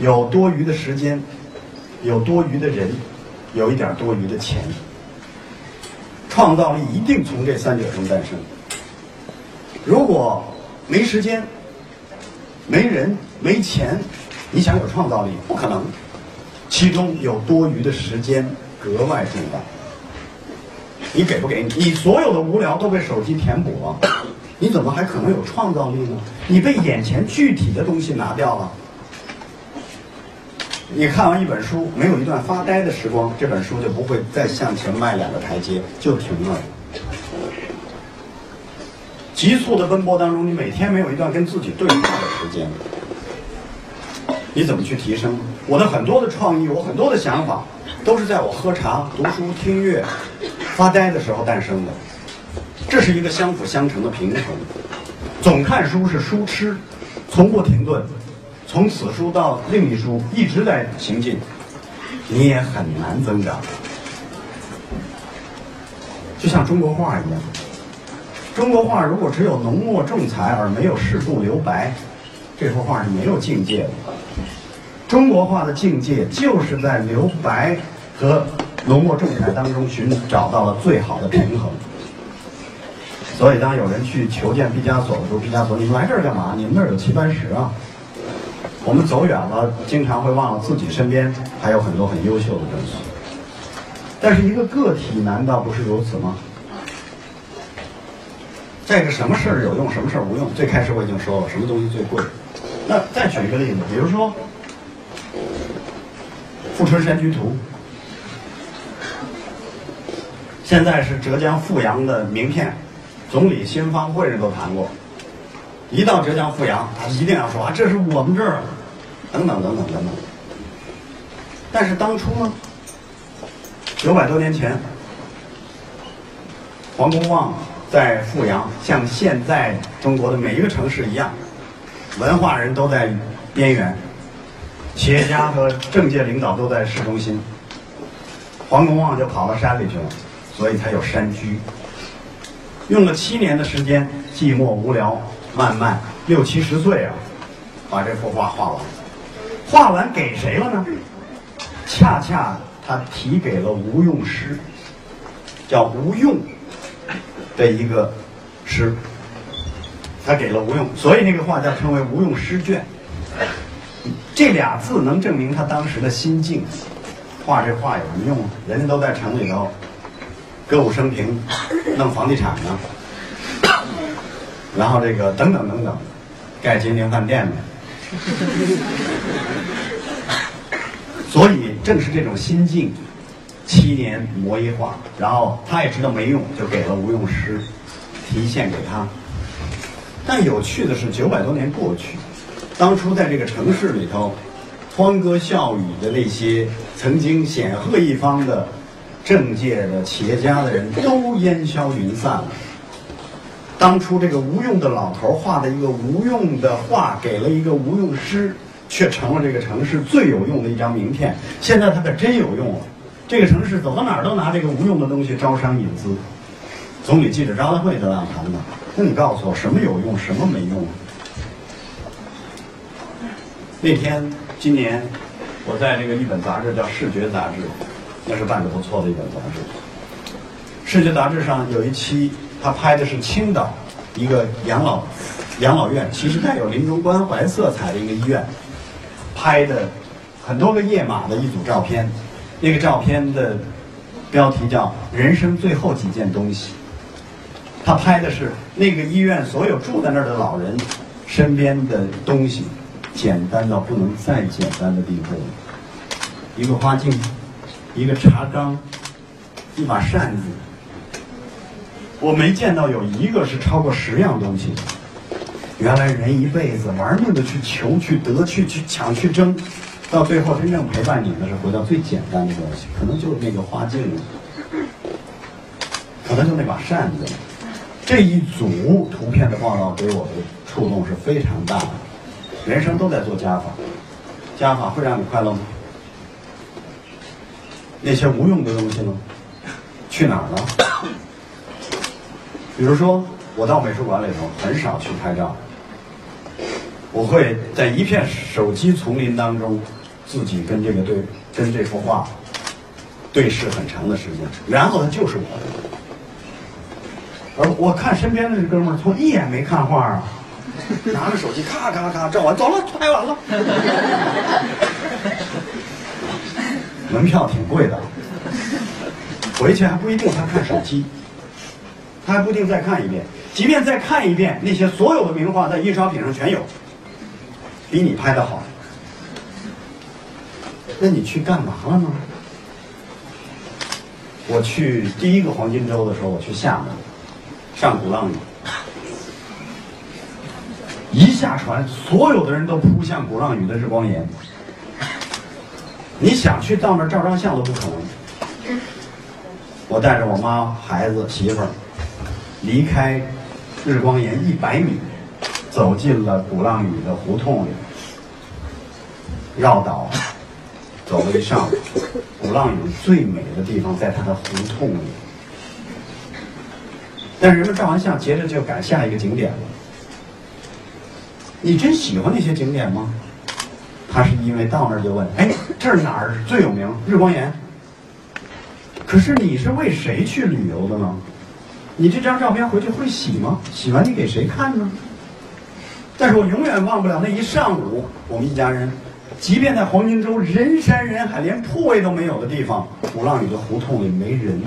有多余的时间、有多余的人、有一点多余的钱。创造力一定从这三者中诞生。如果没时间、没人、没钱，你想有创造力不可能。其中有多余的时间。格外重要。你给不给你？你所有的无聊都被手机填补了，你怎么还可能有创造力呢？你被眼前具体的东西拿掉了。你看完一本书，没有一段发呆的时光，这本书就不会再向前迈两个台阶，就停了。急促的奔波当中，你每天没有一段跟自己对话的时间，你怎么去提升？我的很多的创意，我很多的想法。都是在我喝茶、读书、听乐、发呆的时候诞生的，这是一个相辅相成的平衡。总看书是书痴，从不停顿，从此书到另一书一直在行进，你也很难增长。就像中国画一样，中国画如果只有浓墨重彩而没有适度留白，这幅画是没有境界的。中国画的境界就是在留白。和浓墨重彩当中寻找到了最好的平衡，所以当有人去求见毕加索的时候，毕加索，你们来这儿干嘛？你们那儿有齐白石啊！我们走远了，经常会忘了自己身边还有很多很优秀的东西。但是一个个体难道不是如此吗？这个，什么事儿有用，什么事儿无用？最开始我已经说了，什么东西最贵？那再举一个例子，比如说《富春山居图》。现在是浙江富阳的名片，总理新方会上都谈过。一到浙江富阳，他一定要说啊，这是我们这儿，等等等等等等。但是当初呢，九百多年前，黄公望在富阳，像现在中国的每一个城市一样，文化人都在边缘，企业家和政界领导都在市中心。黄公望就跑到山里去了，所以才有山居。用了七年的时间，寂寞无聊，慢慢六七十岁啊，把这幅画画完。画完给谁了呢？恰恰他提给了吴用诗，叫吴用的一个诗，他给了吴用，所以那个画叫称为吴用诗卷。这俩字能证明他当时的心境。画这画有什么用？人家都在城里头歌舞升平，弄房地产呢，然后这个等等等等，盖金陵饭店呢。所以正是这种心境，七年磨一画，然后他也知道没用，就给了吴用诗，题献给他。但有趣的是，九百多年过去，当初在这个城市里头，欢歌笑语的那些曾经显赫一方的政界的企业家的人都烟消云散了。当初这个吴用的老头画的一个吴用的画，给了一个吴用诗。却成了这个城市最有用的一张名片。现在他可真有用了，这个城市走到哪儿都拿这个无用的东西招商引资。总理记者招待会都这样谈的。那你告诉我，什么有用，什么没用？那天，今年，我在这个一本杂志叫《视觉》杂志，那是办的不错的一本杂志。《视觉》杂志上有一期，他拍的是青岛一个养老养老院，其实带有临终关怀色彩的一个医院。拍的很多个页码的一组照片，那个照片的标题叫“人生最后几件东西”。他拍的是那个医院所有住在那儿的老人身边的东西，简单到不能再简单的地步。一个花镜，一个茶缸，一把扇子。我没见到有一个是超过十样东西。原来人一辈子玩命的去求、去得、去去抢、去争，到最后真正陪伴你的是回到最简单的东西，可能就是那个花镜，可能就那把扇子。这一组图片的报道给我的触动是非常大的。人生都在做加法，加法会让你快乐吗？那些无用的东西呢？去哪儿了？比如说，我到美术馆里头很少去拍照。我会在一片手机丛林当中，自己跟这个对跟这幅画对视很长的时间，然后他就是我的。而我看身边的这哥们儿，从一眼没看画啊，拿着手机咔咔咔照完，走了，拍完了。门票挺贵的，回去还不一定他看手机，他还不一定再看一遍。即便再看一遍，那些所有的名画在印刷品上全有。比你拍的好，那你去干嘛了呢？我去第一个黄金周的时候，我去厦门上鼓浪屿，一下船，所有的人都扑向鼓浪屿的日光岩。你想去到那儿照张相都不可能。我带着我妈、孩子、媳妇儿离开日光岩一百米。走进了鼓浪屿的胡同里，绕岛走了一上午。鼓浪屿最美的地方在它的胡同里，但是人们照完相，接着就赶下一个景点了。你真喜欢那些景点吗？他是因为到那儿就问：“哎，这儿哪儿最有名？日光岩。”可是你是为谁去旅游的呢？你这张照片回去会洗吗？洗完你给谁看呢？但是我永远忘不了那一上午，我们一家人，即便在黄金周人山人海、连铺位都没有的地方，鼓浪屿的胡同里没人。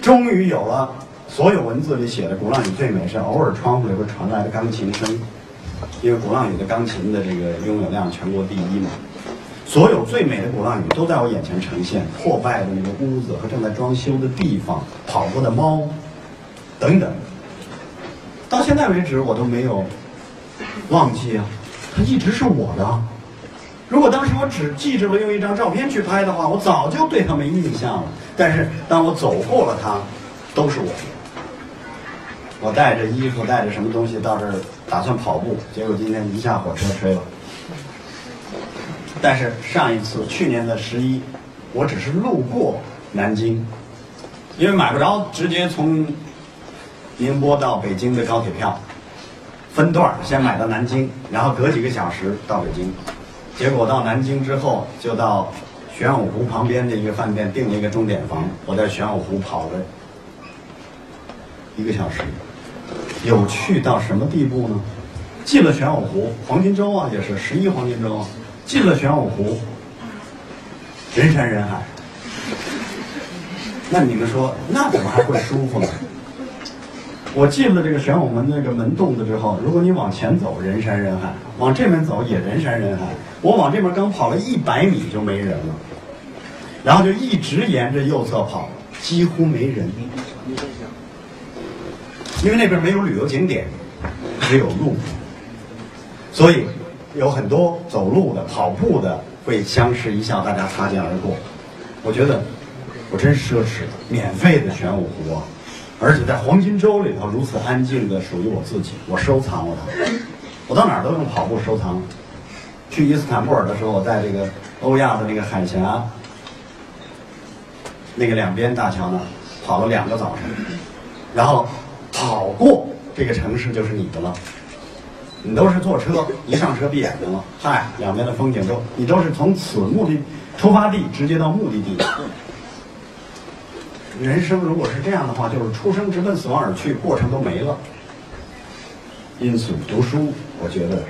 终于有了，所有文字里写的鼓浪屿最美是偶尔窗户里会传来的钢琴声，因为鼓浪屿的钢琴的这个拥有量全国第一嘛。所有最美的鼓浪屿都在我眼前呈现，破败的那个屋子和正在装修的地方，跑过的猫，等等。到现在为止，我都没有忘记啊，它一直是我的。如果当时我只记着了用一张照片去拍的话，我早就对它没印象了。但是当我走过了它，都是我的。我带着衣服，带着什么东西到这儿，打算跑步，结果今天一下火车吹了。但是上一次，去年的十一，我只是路过南京，因为买不着直接从宁波到北京的高铁票，分段先买到南京，然后隔几个小时到北京。结果到南京之后，就到玄武湖旁边的一个饭店订了一个钟点房，我在玄武湖跑了一个小时。有趣到什么地步呢？进了玄武湖，黄金周啊，也是十一黄金周。进了玄武湖，人山人海。那你们说，那怎么还会舒服呢？我进了这个玄武门那个门洞子之后，如果你往前走，人山人海；往这边走也人山人海。我往这边刚跑了一百米就没人了，然后就一直沿着右侧跑，几乎没人。因为那边没有旅游景点，只有路，所以有很多走路的、跑步的会相视一笑，大家擦肩而过。我觉得我真奢侈，免费的玄武湖啊，而且在黄金周里头如此安静的属于我自己，我收藏了它。我到哪儿都用跑步收藏。去伊斯坦布尔的时候，我在这个欧亚的那个海峡那个两边大桥那跑了两个早晨，然后。跑过这个城市就是你的了，你都是坐车，一上车闭眼睛了，嗨，两边的风景都，你都是从此目的出发地直接到目的地。人生如果是这样的话，就是出生直奔死亡而去，过程都没了。因此，读书，我觉得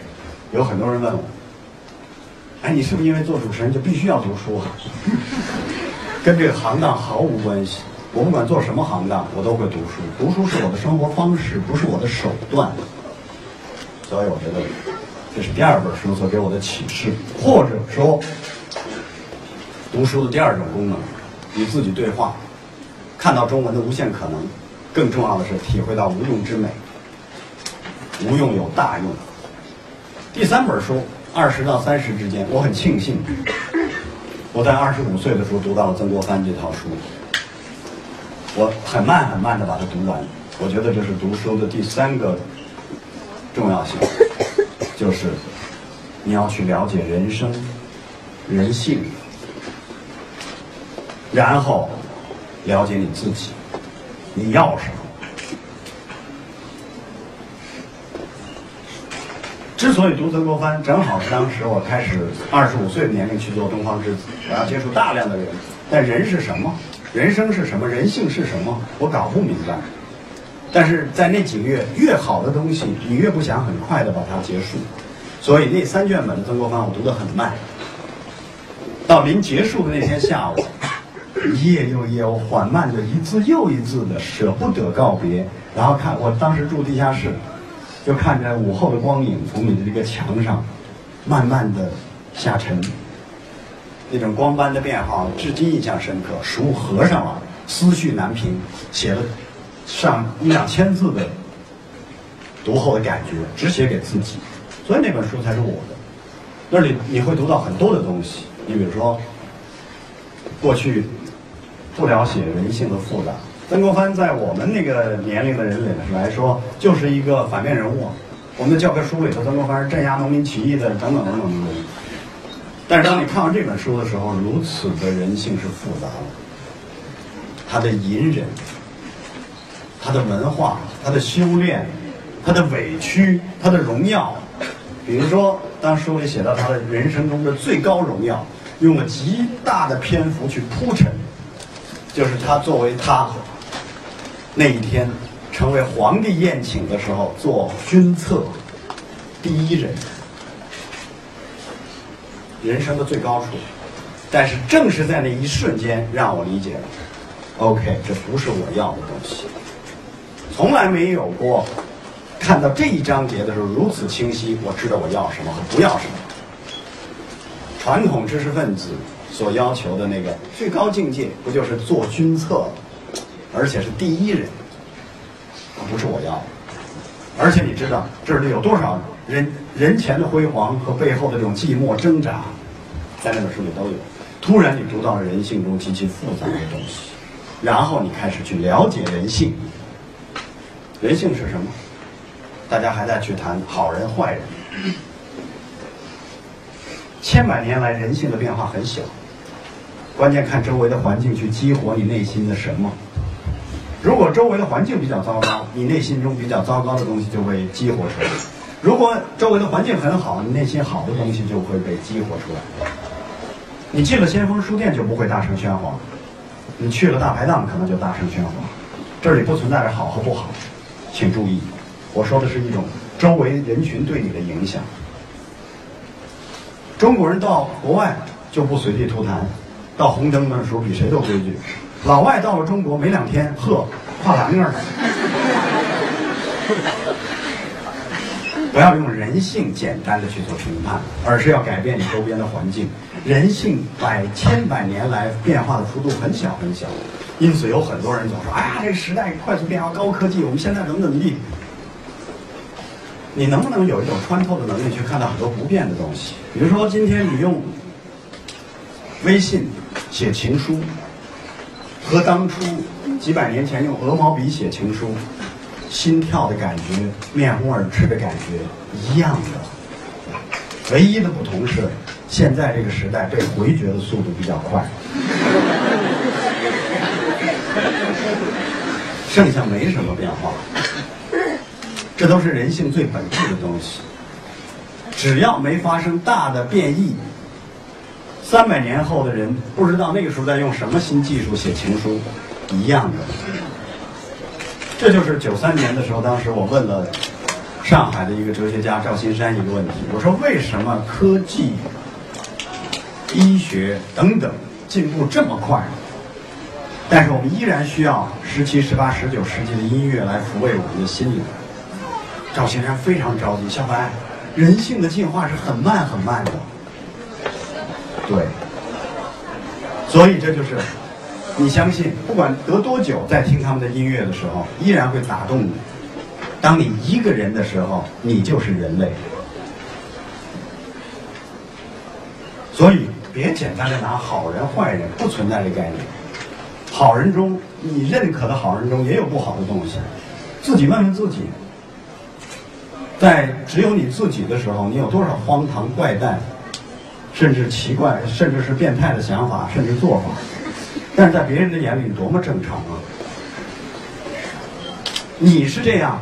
有很多人问我，哎，你是不是因为做主持人就必须要读书啊？跟这个行当毫无关系。我不管做什么行当，我都会读书。读书是我的生活方式，不是我的手段。所以我觉得，这是第二本书所给我的启示，或者说，读书的第二种功能，与自己对话，看到中文的无限可能。更重要的是，体会到无用之美。无用有大用。第三本书，二十到三十之间，我很庆幸，我在二十五岁的时候读到了曾国藩这套书。我很慢很慢的把它读完，我觉得这是读书的第三个重要性，就是你要去了解人生、人性，然后了解你自己，你要什么。之所以读曾国藩，正好是当时我开始二十五岁的年龄去做东方之子，我要接触大量的人，但人是什么？人生是什么？人性是什么？我搞不明白。但是在那几个月，越好的东西，你越不想很快的把它结束。所以那三卷本的曾国藩，我读得很慢。到临结束的那天下午，一页又一页，我缓慢的一字又一字的舍不得告别。然后看，我当时住地下室，就看着午后的光影从你的这个墙上慢慢的下沉。那种光斑的变化，至今印象深刻。书合上了，思绪难平，写了上一两千字的读后的感觉，只写给自己，所以那本书才是我的。那里你会读到很多的东西，你比如说，过去不了解人性的复杂。曾国藩在我们那个年龄的人里来说，就是一个反面人物。我们的教科书里头，曾国藩是镇压农民起义的，等等等等等等。但是当你看完这本书的时候，如此的人性是复杂的，他的隐忍，他的文化，他的修炼，他的委屈，他的荣耀。比如说，当书里写到他的人生中的最高荣耀，用了极大的篇幅去铺陈，就是他作为他那一天成为皇帝宴请的时候做军策第一人。人生的最高处，但是正是在那一瞬间，让我理解了，OK，这不是我要的东西。从来没有过看到这一章节的时候如此清晰，我知道我要什么和不要什么。传统知识分子所要求的那个最高境界，不就是做军策，而且是第一人，不是我要的。而且你知道这里有多少人人前的辉煌和背后的这种寂寞挣扎，在那本书里都有。突然你读到了人性中极其复杂的东西，然后你开始去了解人性。人性是什么？大家还在去谈好人坏人。千百年来人性的变化很小，关键看周围的环境去激活你内心的什么。如果周围的环境比较糟糕，你内心中比较糟糕的东西就会激活出来；如果周围的环境很好，你内心好的东西就会被激活出来。你进了先锋书店就不会大声喧哗，你去了大排档可能就大声喧哗。这里不存在着好和不好，请注意，我说的是一种周围人群对你的影响。中国人到国外就不随地吐痰，到红灯的时候比谁都规矩。老外到了中国没两天，呵，跨栏杆儿。不要用人性简单的去做评判，而是要改变你周边的环境。人性百千百年来变化的幅度很小很小，因此有很多人总说：“哎呀，这个时代快速变化，高科技，我们现在怎么怎么地。”你能不能有一种穿透的能力去看到很多不变的东西？比如说，今天你用微信写情书，和当初几百年前用鹅毛笔写情书，心跳的感觉、面红耳赤的感觉一样的。唯一的不同是，现在这个时代被回绝的速度比较快，剩下没什么变化。这都是人性最本质的东西。只要没发生大的变异，三百年后的人不知道那个时候在用什么新技术写情书，一样的。这就是九三年的时候，当时我问了上海的一个哲学家赵新山一个问题，我说为什么科技、医学等等进步这么快，但是我们依然需要十七、十八、十九世纪的音乐来抚慰我们的心灵？赵先生非常着急，小白，人性的进化是很慢很慢的，对，所以这就是你相信，不管隔多久，在听他们的音乐的时候，依然会打动你。当你一个人的时候，你就是人类。所以别简单的拿好人坏人不存在的概念，好人中你认可的好人中也有不好的东西，自己问问自己。在只有你自己的时候，你有多少荒唐怪诞，甚至奇怪，甚至是变态的想法，甚至做法？但是在别人的眼里多么正常啊！你是这样，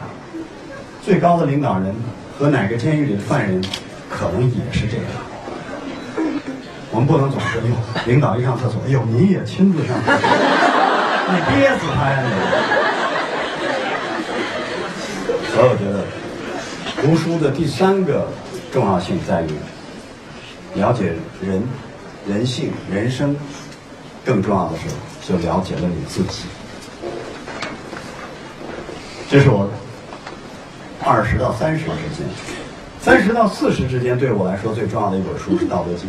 最高的领导人和哪个监狱里的犯人，可能也是这样。我们不能总是哟，领导一上厕所，哎呦，您也亲自上厕所，你憋死他呀你！所以我觉得。读书的第三个重要性在于了解人、人性、人生，更重要的是就了解了你自己。这是我二十到三十之间，三十到四十之间对我来说最重要的一本书是《道德经》。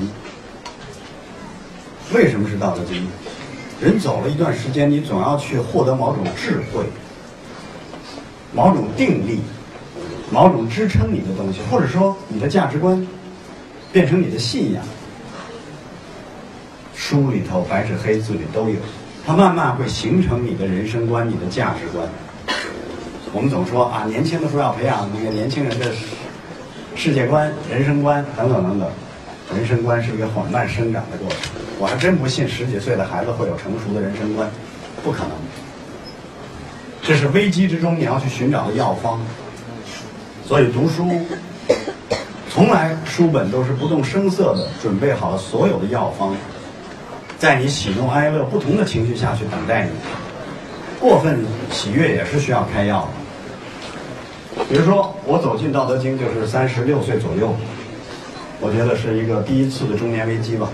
为什么是《道德经》？人走了一段时间，你总要去获得某种智慧、某种定力。某种支撑你的东西，或者说你的价值观，变成你的信仰。书里头白纸黑字里都有，它慢慢会形成你的人生观、你的价值观。我们总说啊，年轻的时候要培养那个年轻人的世界观、人生观等等等等。人生观是一个缓慢生长的过程，我还真不信十几岁的孩子会有成熟的人生观，不可能。这是危机之中你要去寻找的药方。所以读书，从来书本都是不动声色的准备好了所有的药方，在你喜怒哀乐不同的情绪下去等待你。过分喜悦也是需要开药的。比如说，我走进《道德经》就是三十六岁左右，我觉得是一个第一次的中年危机吧。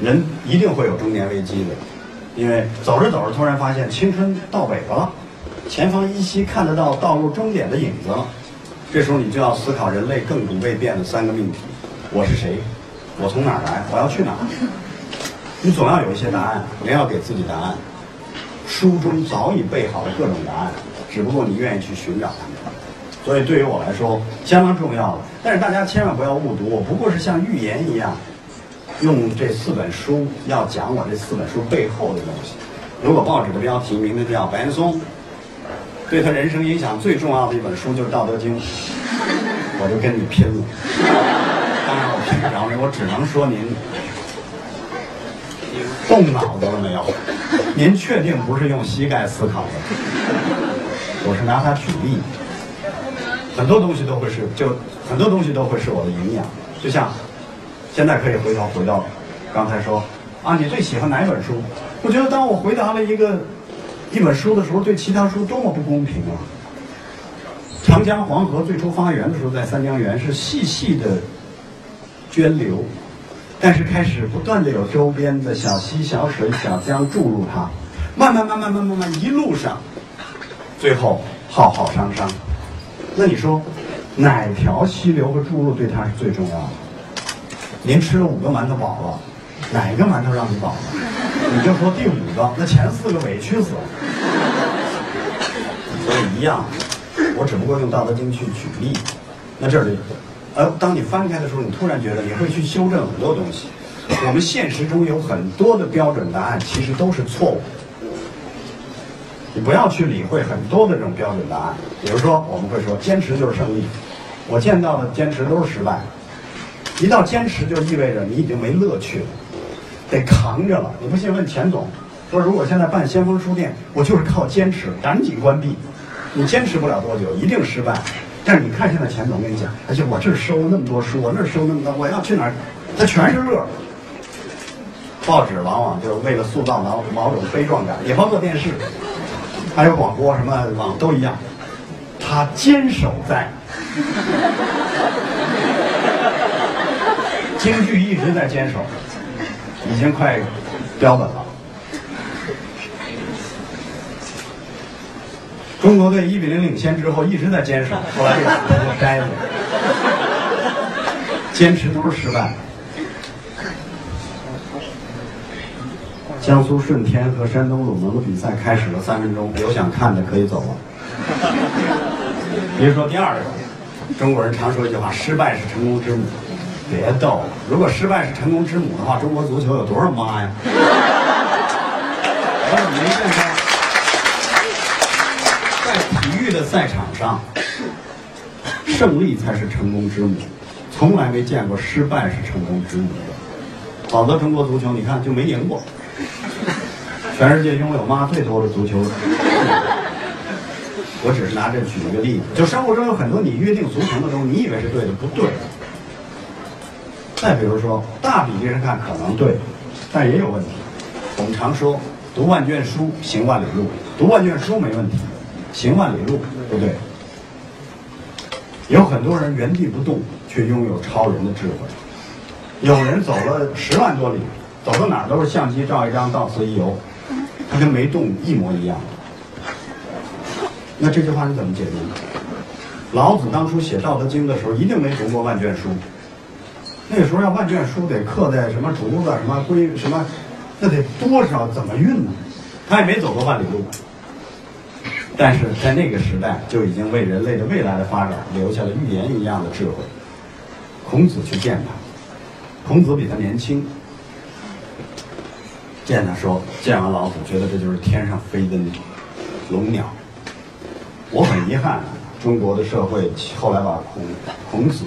人一定会有中年危机的，因为走着走着突然发现青春到尾巴了。前方依稀看得到道路终点的影子，这时候你就要思考人类亘古未变的三个命题：我是谁？我从哪儿来？我要去哪儿？你总要有一些答案，也要给自己答案。书中早已备好了各种答案，只不过你愿意去寻找它们。所以对于我来说，相当重要了。但是大家千万不要误读，我不过是像预言一样，用这四本书要讲我这四本书背后的东西。如果报纸的标题名字叫白岩松。对他人生影响最重要的一本书就是《道德经》，我就跟你拼了。当然我拼不着你，我只能说您动脑子了没有？您确定不是用膝盖思考的？我是拿它举例，很多东西都会是，就很多东西都会是我的营养。就像现在可以回头回到刚才说啊，你最喜欢哪本书？我觉得当我回答了一个一本书的时候，对其他书多么不公平啊！长江黄河最初发源的时候，在三江源是细细的涓流，但是开始不断的有周边的小溪、小水、小江注入它，慢慢慢慢慢慢慢一路上，最后浩浩汤汤。那你说哪条溪流和注入对它是最重要的？您吃了五个馒头饱了，哪个馒头让你饱了？你就说第五个，那前四个委屈死了。所以一样，我只不过用《道德经》去举例。那这里，呃，当你翻开的时候，你突然觉得你会去修正很多东西。我们现实中有很多的标准答案，其实都是错误。你不要去理会很多的这种标准答案。比如说，我们会说坚持就是胜利，我见到的坚持都是失败。一到坚持，就意味着你已经没乐趣了，得扛着了。你不信问钱总，说如果现在办先锋书店，我就是靠坚持，赶紧关闭。你坚持不了多久，一定失败。但是你看现在钱总跟你讲，而且我这儿收那么多书，我那儿收那么多，我要去哪儿，他全是乐。报纸往往就是为了塑造某某种悲壮感，也包括电视，还有广播什么网都一样。他坚守在，京剧一直在坚守，已经快标本了。中国队一比零领先之后一直在坚守，后来这个就摘了，坚持都是失败。江苏舜天和山东鲁能的比赛开始了三分钟，有想看的可以走了。比如说第二个，中国人常说一句话：“失败是成功之母。”别逗了，如果失败是成功之母的话，中国足球有多少妈呀？我怎么没见过？在体育的赛场上，胜利才是成功之母，从来没见过失败是成功之母的。否则中国足球你看就没赢过。全世界拥有妈最多的足球，我只是拿这举一个例子。就生活中有很多你约定俗成的东西，你以为是对的，不对。再比如说，大比例上看可能对，但也有问题。我们常说，读万卷书，行万里路。读万卷书没问题，行万里路不对。有很多人原地不动，却拥有超人的智慧。有人走了十万多里，走到哪儿都是相机照一张，到此一游，他跟没动一模一样。那这句话是怎么解读的？老子当初写《道德经》的时候，一定没读过万卷书。那时候要万卷书得刻在什么竹子、什么龟、什么，那得多少？怎么运呢？他也没走过万里路，但是在那个时代就已经为人类的未来的发展留下了预言一样的智慧。孔子去见他，孔子比他年轻，见他说，见完老子觉得这就是天上飞的龙鸟。我很遗憾，中国的社会后来把孔孔子。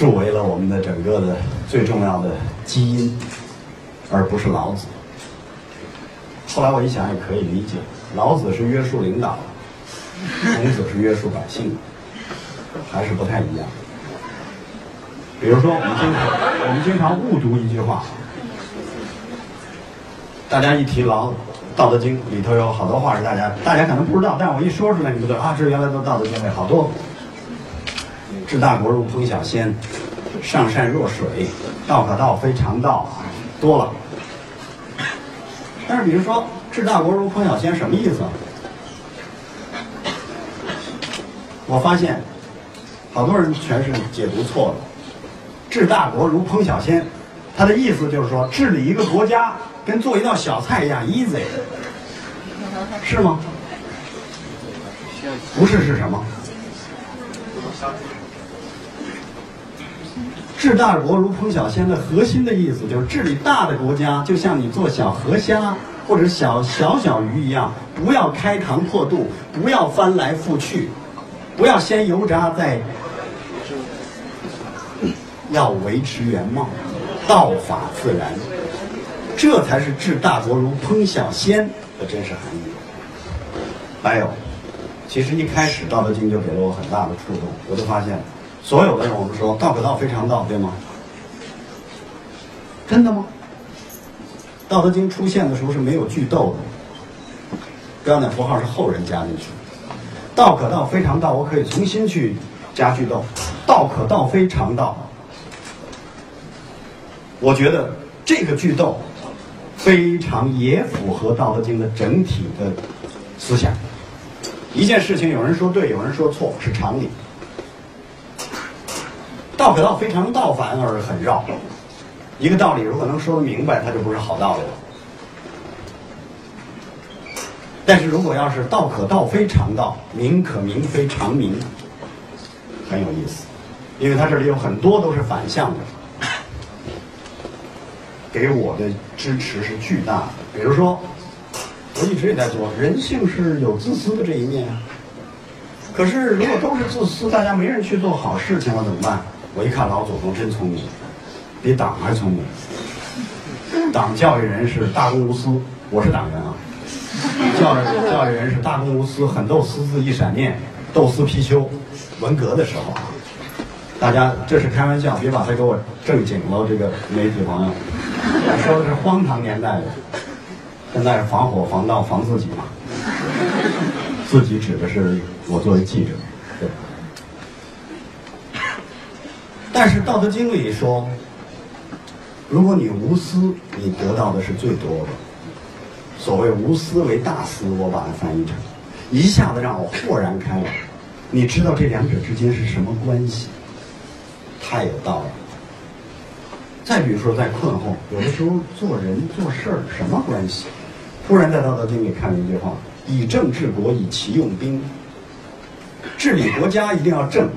树为了我们的整个的最重要的基因，而不是老子。后来我一想也可以理解，老子是约束领导，孔子是约束百姓，还是不太一样。比如说，我们经常我们经常误读一句话，大家一提老《道德经》里头有好多话是大家大家可能不知道，但我一说出来，你们就啊，这原来都《道德经》里好多。治大国如烹小鲜，上善若水，道可道非常道，多了。但是比如说治大国如烹小鲜什么意思？我发现好多人全是解读错了。治大国如烹小鲜，它的意思就是说治理一个国家跟做一道小菜一样 easy，是吗？不是是什么？治大国如烹小鲜的核心的意思就是治理大的国家，就像你做小河虾或者小小小鱼一样，不要开膛破肚，不要翻来覆去，不要先油炸再，要维持原貌。道法自然，这才是治大国如烹小鲜的真实含义。还有，其实一开始《道德经》就给了我很大的触动，我就发现，所有的人我们说“道可道，非常道”，对吗？真的吗？《道德经》出现的时候是没有句逗的，标点符号是后人加进去。道可道，非常道，我可以重新去加句逗。道可道，非常道。我觉得这个句逗非常也符合《道德经》的整体的思想。一件事情，有人说对，有人说错，是常理。道可道，非常道，反而很绕。一个道理如果能说得明白，它就不是好道理了。但是如果要是道可道非常道，名可名非常名，很有意思，因为它这里有很多都是反向的，给我的支持是巨大的。比如说，我一直也在说，人性是有自私的这一面啊。可是如果都是自私，大家没人去做好事情了怎么办？我一看老祖宗真聪明，比党还聪明。党教育人是大公无私，我是党员啊。教育教育人是大公无私，狠斗私字一闪念，斗私批秋。文革的时候啊，大家这是开玩笑，别把它给我正经了。这个媒体朋友，我说的是荒唐年代的，现在是防火防盗防自己嘛。自己指的是我作为记者，对。但是《道德经》里说，如果你无私，你得到的是最多的。所谓无私为大私，我把它翻译成，一下子让我豁然开朗。你知道这两者之间是什么关系？太有道理。再比如说，在困惑，有的时候做人做事儿什么关系？突然在《道德经》里看了一句话：“以政治国，以其用兵。”治理国家一定要正，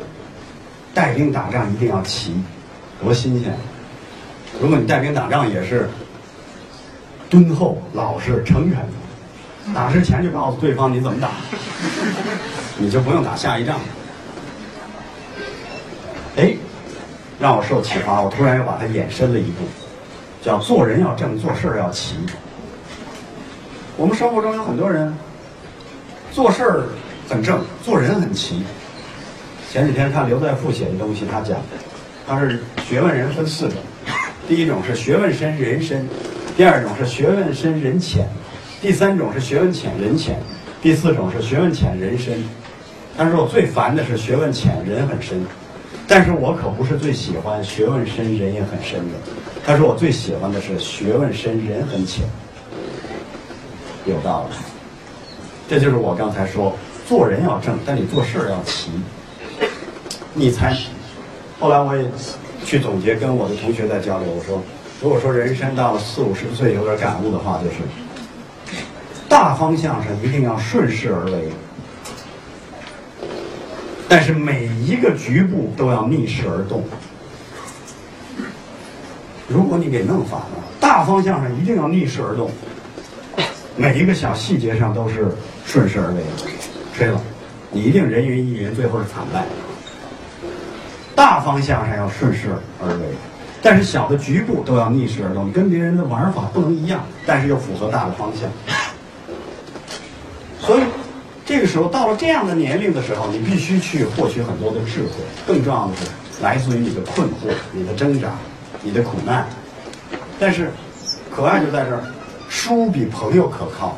带兵打仗一定要齐，多新鲜！如果你带兵打仗也是。敦厚、老实、诚恳，打之前就告诉对方你怎么打，你就不用打下一仗。哎，让我受启发，我突然又把它延伸了一步，叫做人要正，做事要齐。我们生活中有很多人做事很正，做人很齐。前几天看刘在富写的东西，他讲，他是学问人分四种，第一种是学问深人深。第二种是学问深人浅，第三种是学问浅人浅，第四种是学问浅人深。他说我最烦的是学问浅人很深，但是我可不是最喜欢学问深人也很深的。他说我最喜欢的是学问深人很浅，有道理。这就是我刚才说，做人要正，但你做事要齐。你猜？后来我也去总结，跟我的同学在交流，我说。如果说人生到了四五十岁有点感悟的话，就是大方向上一定要顺势而为，但是每一个局部都要逆势而动。如果你给弄反了，大方向上一定要逆势而动，每一个小细节上都是顺势而为，吹了，你一定人云亦云，最后是惨败。大方向上要顺势而为。但是小的局部都要逆势而动，跟别人的玩法不能一样，但是又符合大的方向。所以，这个时候到了这样的年龄的时候，你必须去获取很多的智慧。更重要的是，来自于你的困惑、你的挣扎、你的苦难。但是，可爱就在这儿，书比朋友可靠，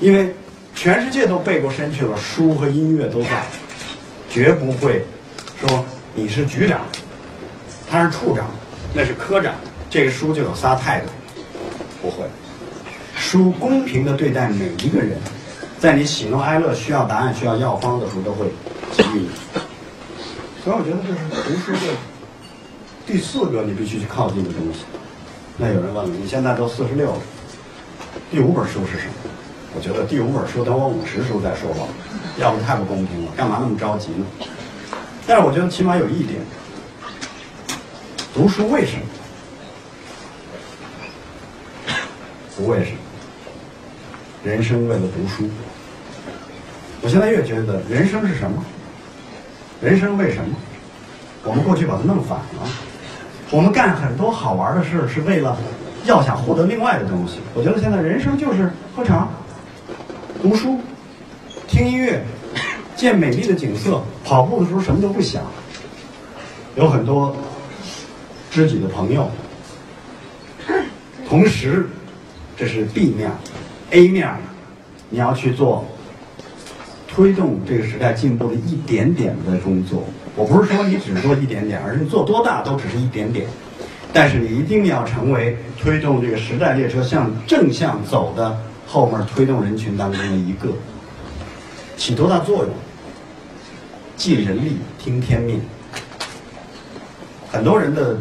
因为全世界都背过身去了，书和音乐都在，绝不会说你是局长。他是处长，那是科长，这个书就有仨态度，不会，书公平的对待每一个人，在你喜怒哀乐需要答案、需要药方的时候，都会给予你。所以我觉得这是读书的第四个你必须去靠近的东西。那有人问了，你现在都四十六了，第五本书是什么？我觉得第五本书等我五十时候再说吧，要不太不公平了，干嘛那么着急呢？但是我觉得起码有一点。读书为什么？不为什么？人生为了读书。我现在越觉得人生是什么？人生为什么？我们过去把它弄反了。我们干很多好玩的事，是为了要想获得另外的东西。我觉得现在人生就是喝茶、读书、听音乐、见美丽的景色。跑步的时候什么都不想，有很多知己的朋友。同时，这是 B 面，A 面，你要去做推动这个时代进步的一点点的工作。我不是说你只做一点点，而是做多大都只是一点点。但是你一定要成为推动这个时代列车向正向走的后面推动人群当中的一个，起多大作用？尽人力，听天命。很多人的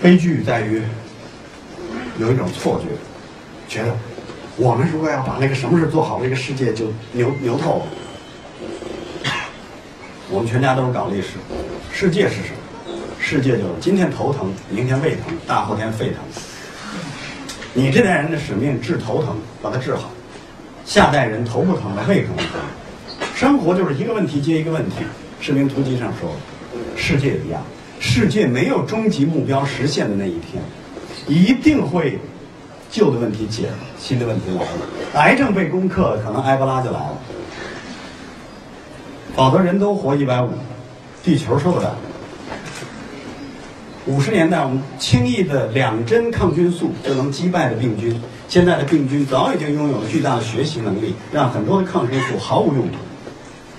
悲剧在于有一种错觉，觉得我们如果要把那个什么事做好，这个世界就牛牛透了。我们全家都是搞历史，世界是什么？世界就是今天头疼，明天胃疼，大后天肺疼。你这代人的使命治头疼，把它治好；下代人头不疼了，胃疼不疼。生活就是一个问题接一个问题。《士兵突击》上说，世界一样，世界没有终极目标实现的那一天，一定会旧的问题解了，新的问题来了。癌症被攻克，可能埃博拉就来了。否则人都活一百五，地球受得了？五十年代我们轻易的两针抗菌素就能击败的病菌，现在的病菌早已经拥有了巨大的学习能力，让很多的抗生素毫无用处。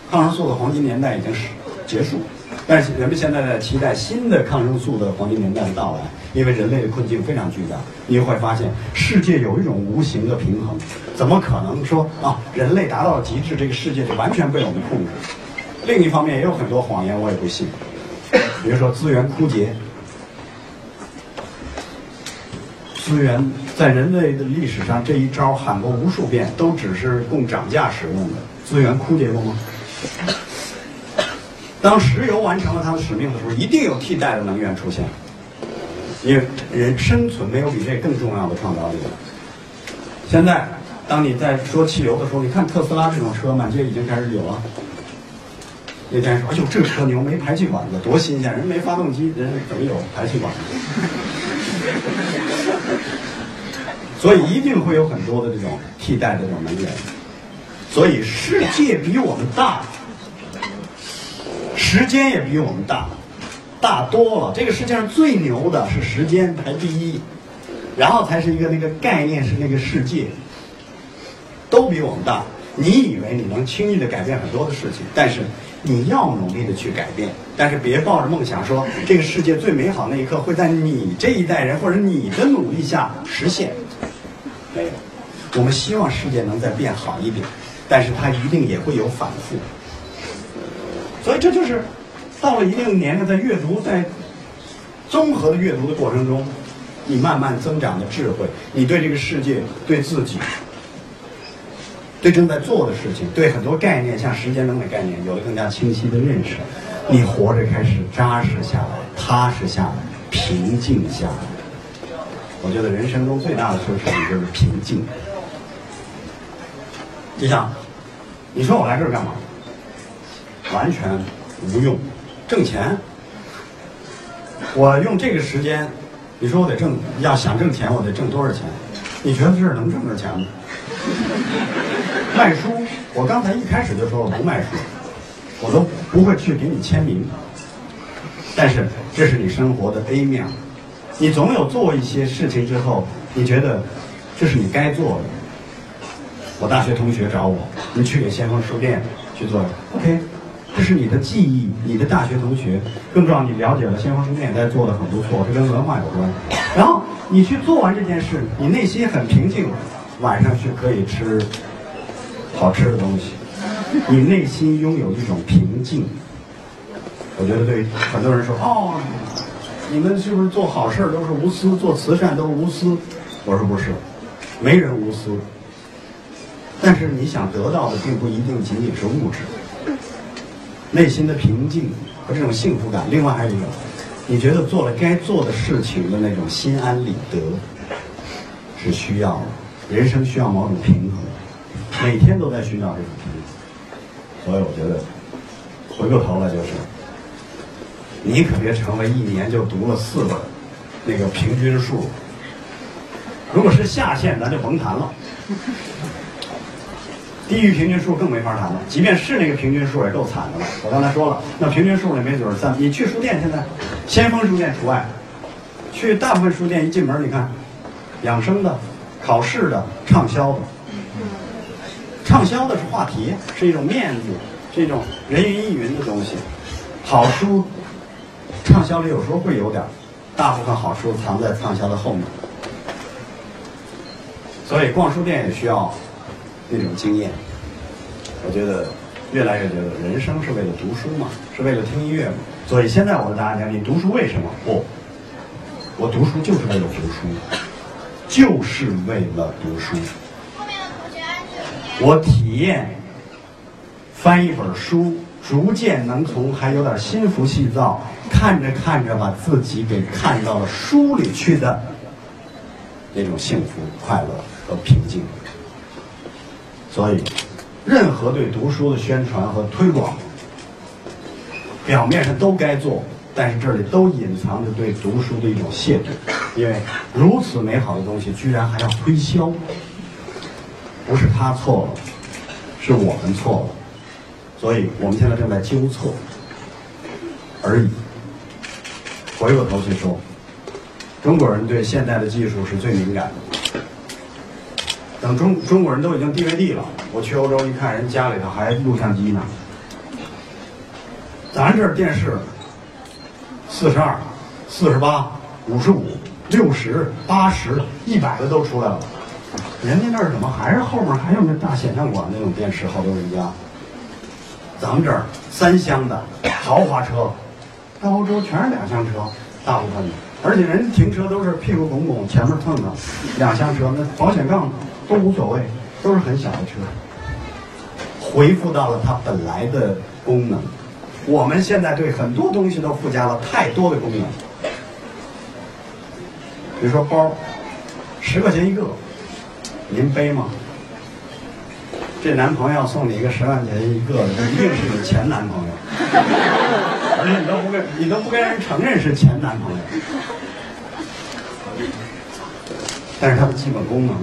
抗生素的黄金年代已经是结束，但是人们现在在期待新的抗生素的黄金年代的到来，因为人类的困境非常巨大。你会发现世界有一种无形的平衡，怎么可能说啊人类达到了极致，这个世界就完全被我们控制？另一方面也有很多谎言，我也不信，比如说资源枯竭。资源在人类的历史上这一招喊过无数遍，都只是供涨价使用的。资源枯竭过吗？当石油完成了它的使命的时候，一定有替代的能源出现。因为人生存没有比这更重要的创造力了。现在，当你在说汽油的时候，你看特斯拉这种车满街已经开始有了。那天说：“哎呦，这车牛，没排气管子，多新鲜！人没发动机，人怎么有排气管子？”所以一定会有很多的这种替代的这种能源。所以世界比我们大，时间也比我们大，大多了。这个世界上最牛的是时间排第一，然后才是一个那个概念是那个世界，都比我们大。你以为你能轻易的改变很多的事情，但是你要努力的去改变，但是别抱着梦想说这个世界最美好那一刻会在你这一代人或者你的努力下实现。没有，我们希望世界能再变好一点，但是它一定也会有反复。所以这就是到了一定年龄，在阅读，在综合的阅读的过程中，你慢慢增长的智慧，你对这个世界、对自己、对正在做的事情、对很多概念，像时间等等概念，有了更加清晰的认识，你活着开始扎实下来、踏实下来、平静下来。我觉得人生中最大的奢侈品就是平静。就像你说我来这儿干嘛？完全无用，挣钱。我用这个时间，你说我得挣，要想挣钱，我得挣多少钱？你觉得这儿能挣着钱吗？卖书，我刚才一开始就说我不卖书，我都不会去给你签名。但是这是你生活的 A 面。你总有做一些事情之后，你觉得这是你该做的。我大学同学找我，你去给先锋书店去做，OK，这是你的记忆，你的大学同学。更重要，你了解了先锋书店在做的很不错，这跟文化有关。然后你去做完这件事，你内心很平静，晚上去可以吃好吃的东西，你内心拥有一种平静。我觉得对很多人说哦。你们是不是做好事都是无私，做慈善都是无私？我说不是，没人无私。但是你想得到的并不一定仅仅是物质，内心的平静和这种幸福感。另外还有一个，你觉得做了该做的事情的那种心安理得，是需要的。人生需要某种平衡，每天都在寻找这种平衡。所以我觉得，回过头来就是。你可别成为一年就读了四本那个平均数。如果是下限，咱就甭谈了。低于平均数更没法谈了，即便是那个平均数也够惨的了。我刚才说了，那平均数里没准儿三你去书店现在，先锋书店除外，去大部分书店一进门，你看，养生的、考试的、畅销的，畅销的是话题，是一种面子，是一种人云亦云的东西。好书畅销里有时候会有点儿，大部分好书藏在畅销的后面。所以逛书店也需要那种经验。我觉得越来越觉得人生是为了读书嘛，是为了听音乐嘛。所以现在我跟大家讲，你读书为什么？不，我读书就是为了读书，就是为了读书。我体验翻一本书，逐渐能从还有点心浮气躁，看着看着把自己给看到了书里去的那种幸福、快乐和平静。所以，任何对读书的宣传和推广，表面上都该做，但是这里都隐藏着对读书的一种亵渎，因为如此美好的东西，居然还要推销。不是他错了，是我们错了，所以我们现在正在纠错而已。回过头去说，中国人对现代的技术是最敏感的。等中中国人都已经 DVD 了，我去欧洲一看，人家里头还录像机呢。咱这电视四十二、四十八、五十五、六十、八十、一百的都出来了。人家那儿怎么还是后面还有那大显像管那种电视？好多人家，咱们这儿三厢的豪华车，到欧洲全是两厢车，大部分的，而且人停车都是屁股拱拱，前面蹭蹭，两厢车那保险杠都无所谓，都是很小的车，恢复到了它本来的功能。我们现在对很多东西都附加了太多的功能，比如说包，十块钱一个。您背吗？这男朋友送你一个十万钱一个的，一定是你前男朋友，而且你都不跟你都不跟人承认是前男朋友。但是它的基本功能，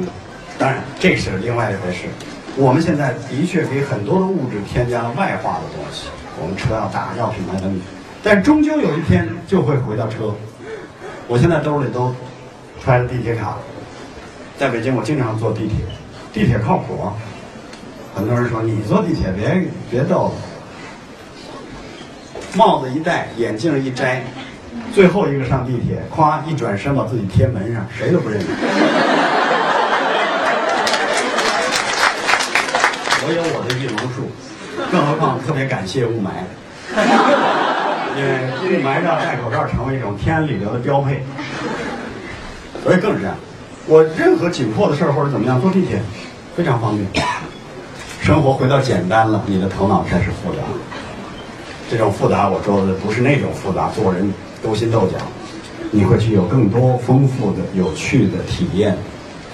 当然这是另外一回事。我们现在的确给很多的物质添加了外化的东西，我们车要大，要品牌等等，但终究有一天就会回到车。我现在兜里都揣着地铁卡。在北京，我经常坐地铁，地铁靠谱。很多人说你坐地铁别别逗了，帽子一戴，眼镜一摘，最后一个上地铁，咵一转身把自己贴门上，谁都不认识。我有我的御龙术，更何况特别感谢雾霾，因为雾霾让戴口罩成为一种天安理得的标配，所以更是这样。我任何紧迫的事儿或者怎么样，坐地铁非常方便。生活回到简单了，你的头脑开始复杂。这种复杂，我说的不是那种复杂，做人勾心斗角，你会去有更多丰富的、有趣的体验。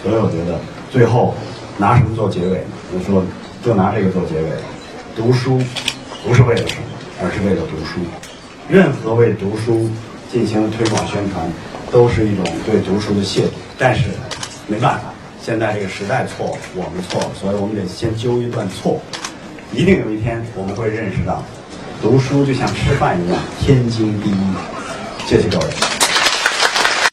所以我觉得，最后拿什么做结尾呢？我说，就拿这个做结尾。读书不是为了什么，而是为了读书。任何为读书进行推广宣传，都是一种对读书的亵渎。但是，没办法，现在这个时代错了，我们错了，所以我们得先纠一段错。一定有一天我们会认识到，读书就像吃饭一样天经地义。谢谢各位。